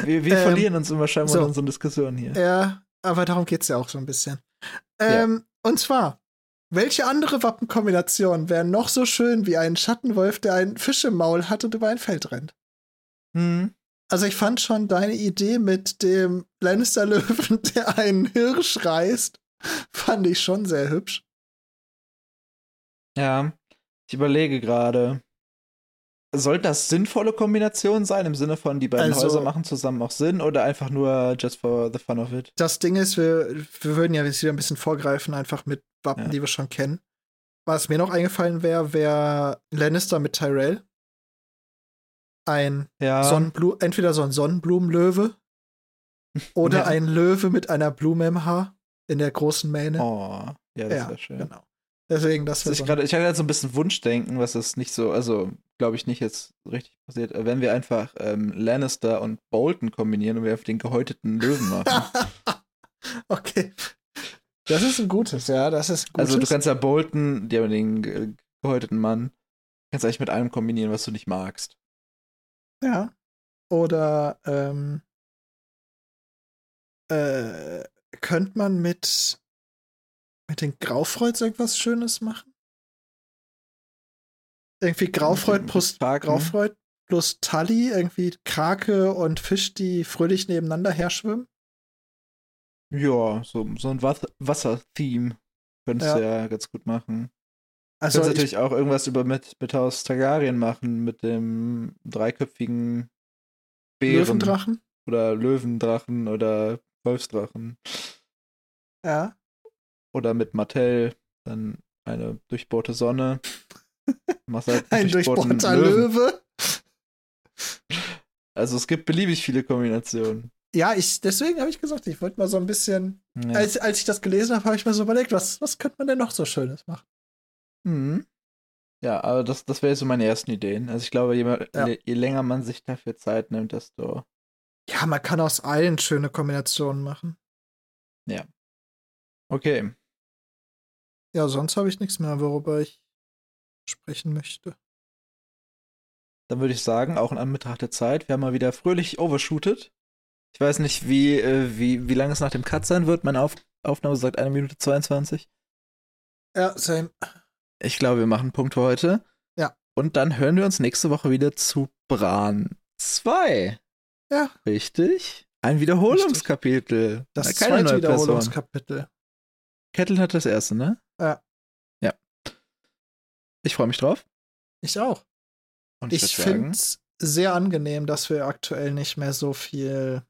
wir wir Ähm, verlieren uns immer scheinbar so. in so Diskussionen hier. Ja, aber darum geht's ja auch so ein bisschen. Ähm, Und zwar, welche andere Wappenkombination wäre noch so schön wie ein Schattenwolf, der einen Fisch im Maul hat und über ein Feld rennt? Hm. Also ich fand schon deine Idee mit dem Lannister-Löwen, der einen Hirsch reißt, fand ich schon sehr hübsch. Ja, ich überlege gerade. Sollten das sinnvolle Kombinationen sein, im Sinne von, die beiden Also- Häuser machen zusammen auch Sinn oder einfach nur just for the fun of it? Das Ding ist, wir, wir würden ja jetzt wieder ein bisschen vorgreifen, einfach mit Wappen, Ja. die wir schon kennen. Was mir noch eingefallen wäre, wäre Lannister mit Tyrell. Ein Ja. Sonnenblu entweder so ein Sonnenblumenlöwe oder Ja. ein Löwe mit einer Blume im Haar in der großen Mähne. Oh, ja, das ja, wäre schön. genau. Deswegen, das wäre ich, so grade, ich hatte halt so ein bisschen Wunschdenken, was ist nicht so, also glaube ich nicht jetzt richtig passiert. Äh, Wenn wir einfach ähm, Lannister und Bolton kombinieren und wir auf den gehäuteten Löwen machen. okay. Das ist ein gutes, ja, das ist gutes. also du kannst ja Bolton, die haben den ge- gehäuteten Mann, kannst eigentlich mit allem kombinieren, was du nicht magst. Ja. Oder ähm, äh, könnte man mit mit den Graufreuds irgendwas Schönes machen? Irgendwie Graufreud plus Kraken? Graufreud plus Tully, irgendwie Krake und Fisch, die fröhlich nebeneinander herschwimmen. Ja, so, so ein Wasser-Theme könntest du ja ganz gut machen. Du Also kannst ich, natürlich auch irgendwas über mit, mit Haus Targaryen machen, mit dem dreiköpfigen Bären. Löwendrachen. Oder Löwendrachen oder Wolfsdrachen. Ja. Oder mit Mattel dann eine durchbohrte Sonne. Machst halt Ein durchbohrter. Löwe. Also es gibt beliebig viele Kombinationen. Ja, ich, deswegen habe ich gesagt, ich wollte mal so ein bisschen, Ja. als, als ich das gelesen habe, habe ich mir so überlegt, was, was könnte man denn noch so Schönes machen? Mhm. Ja, aber das, das wäre so meine ersten Ideen. Also ich glaube, je, Ja. je, je länger man sich dafür Zeit nimmt, desto. Ja, man kann aus allen schöne Kombinationen machen. Okay. Ja, sonst habe ich nichts mehr, worüber ich sprechen möchte. Dann würde ich sagen, auch in Anbetracht der Zeit, wir haben mal wieder fröhlich overshootet. Ich weiß nicht, wie, äh, wie, wie lange es nach dem Cut sein wird. Meine Auf Aufnahme sagt eine Minute 22. Ja, same. Ich glaube, wir machen einen Punkt für heute. Ja. Und dann hören wir uns nächste Woche wieder zu Bran 2. Ja. Richtig? Ein Wiederholungskapitel. Das Na, zweite. Wiederholungskapitel. Kettle hat das erste, ne? Ja. Ja. Ich freue mich drauf. Ich auch. Und Ich würd finde es sehr angenehm, dass wir aktuell nicht mehr so viel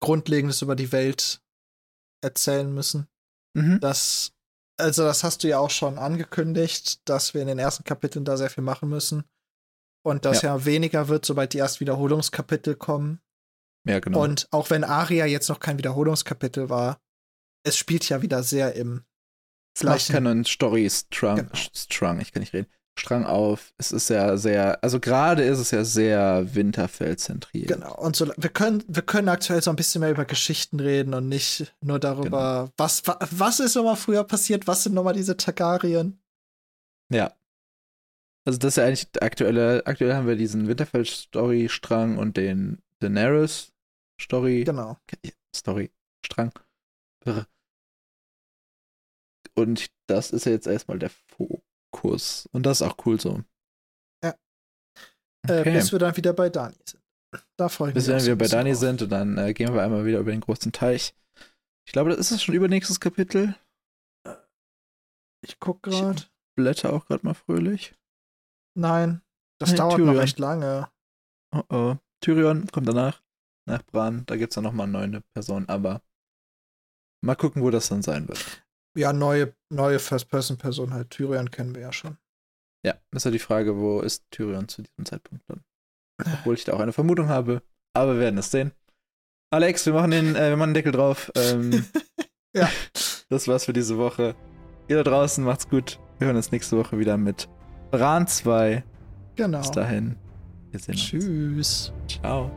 Grundlegendes über die Welt erzählen müssen. Mhm. Das, also das hast du ja auch schon angekündigt, dass wir in den ersten Kapiteln da sehr viel machen müssen. Und dass ja, weniger wird, sobald die ersten Wiederholungskapitel kommen. Ja, genau. Und auch wenn Aria jetzt noch kein Wiederholungskapitel war, es spielt ja wieder sehr im es macht gleichen. keinen Story-Strang, Genau. Strang, ich kann nicht reden, Strang auf. Es ist ja sehr, also gerade ist es ja sehr Winterfell-zentriert. Genau. Und so, wir können, wir können aktuell so ein bisschen mehr über Geschichten reden und nicht nur darüber, Genau. was, wa- was ist nochmal früher passiert, was sind nochmal diese Targaryen. Ja. Also das ist ja eigentlich aktuelle, aktuell haben wir diesen Winterfell-Story-Strang und den Daenerys-Story. Genau. Story, Strang. Irre. Und das ist ja jetzt erstmal der Fokus. Und das ist auch cool so. Ja. Äh, Okay. bis wir dann wieder bei Dani sind. Da freue ich Bis mich. so wir bei Dani drauf. sind und dann äh, gehen wir einmal wieder über den großen Teich. Ich glaube, das ist es schon übernächstes Kapitel. Ich guck gerade. Blätter auch gerade mal fröhlich. Nein, das Nee, dauert Tyrion. noch recht lange. Oh oh. Tyrion kommt danach. Nach Bran. Da gibt es dann nochmal eine neue Person, aber mal gucken, wo das dann sein wird. Ja, neue, neue First-Person-Person halt. Tyrion kennen wir ja schon. Ja, ist ja die Frage, wo ist Tyrion zu diesem Zeitpunkt dann? Obwohl ich da auch eine Vermutung habe. Aber wir werden es sehen. Alex, wir machen den, äh, wir machen den Deckel drauf. Ähm, Ja. Das war's für diese Woche. Ihr da draußen macht's gut. Wir hören uns nächste Woche wieder mit Bran 2. Genau. Bis dahin. Wir sehen uns. Tschüss. Ciao.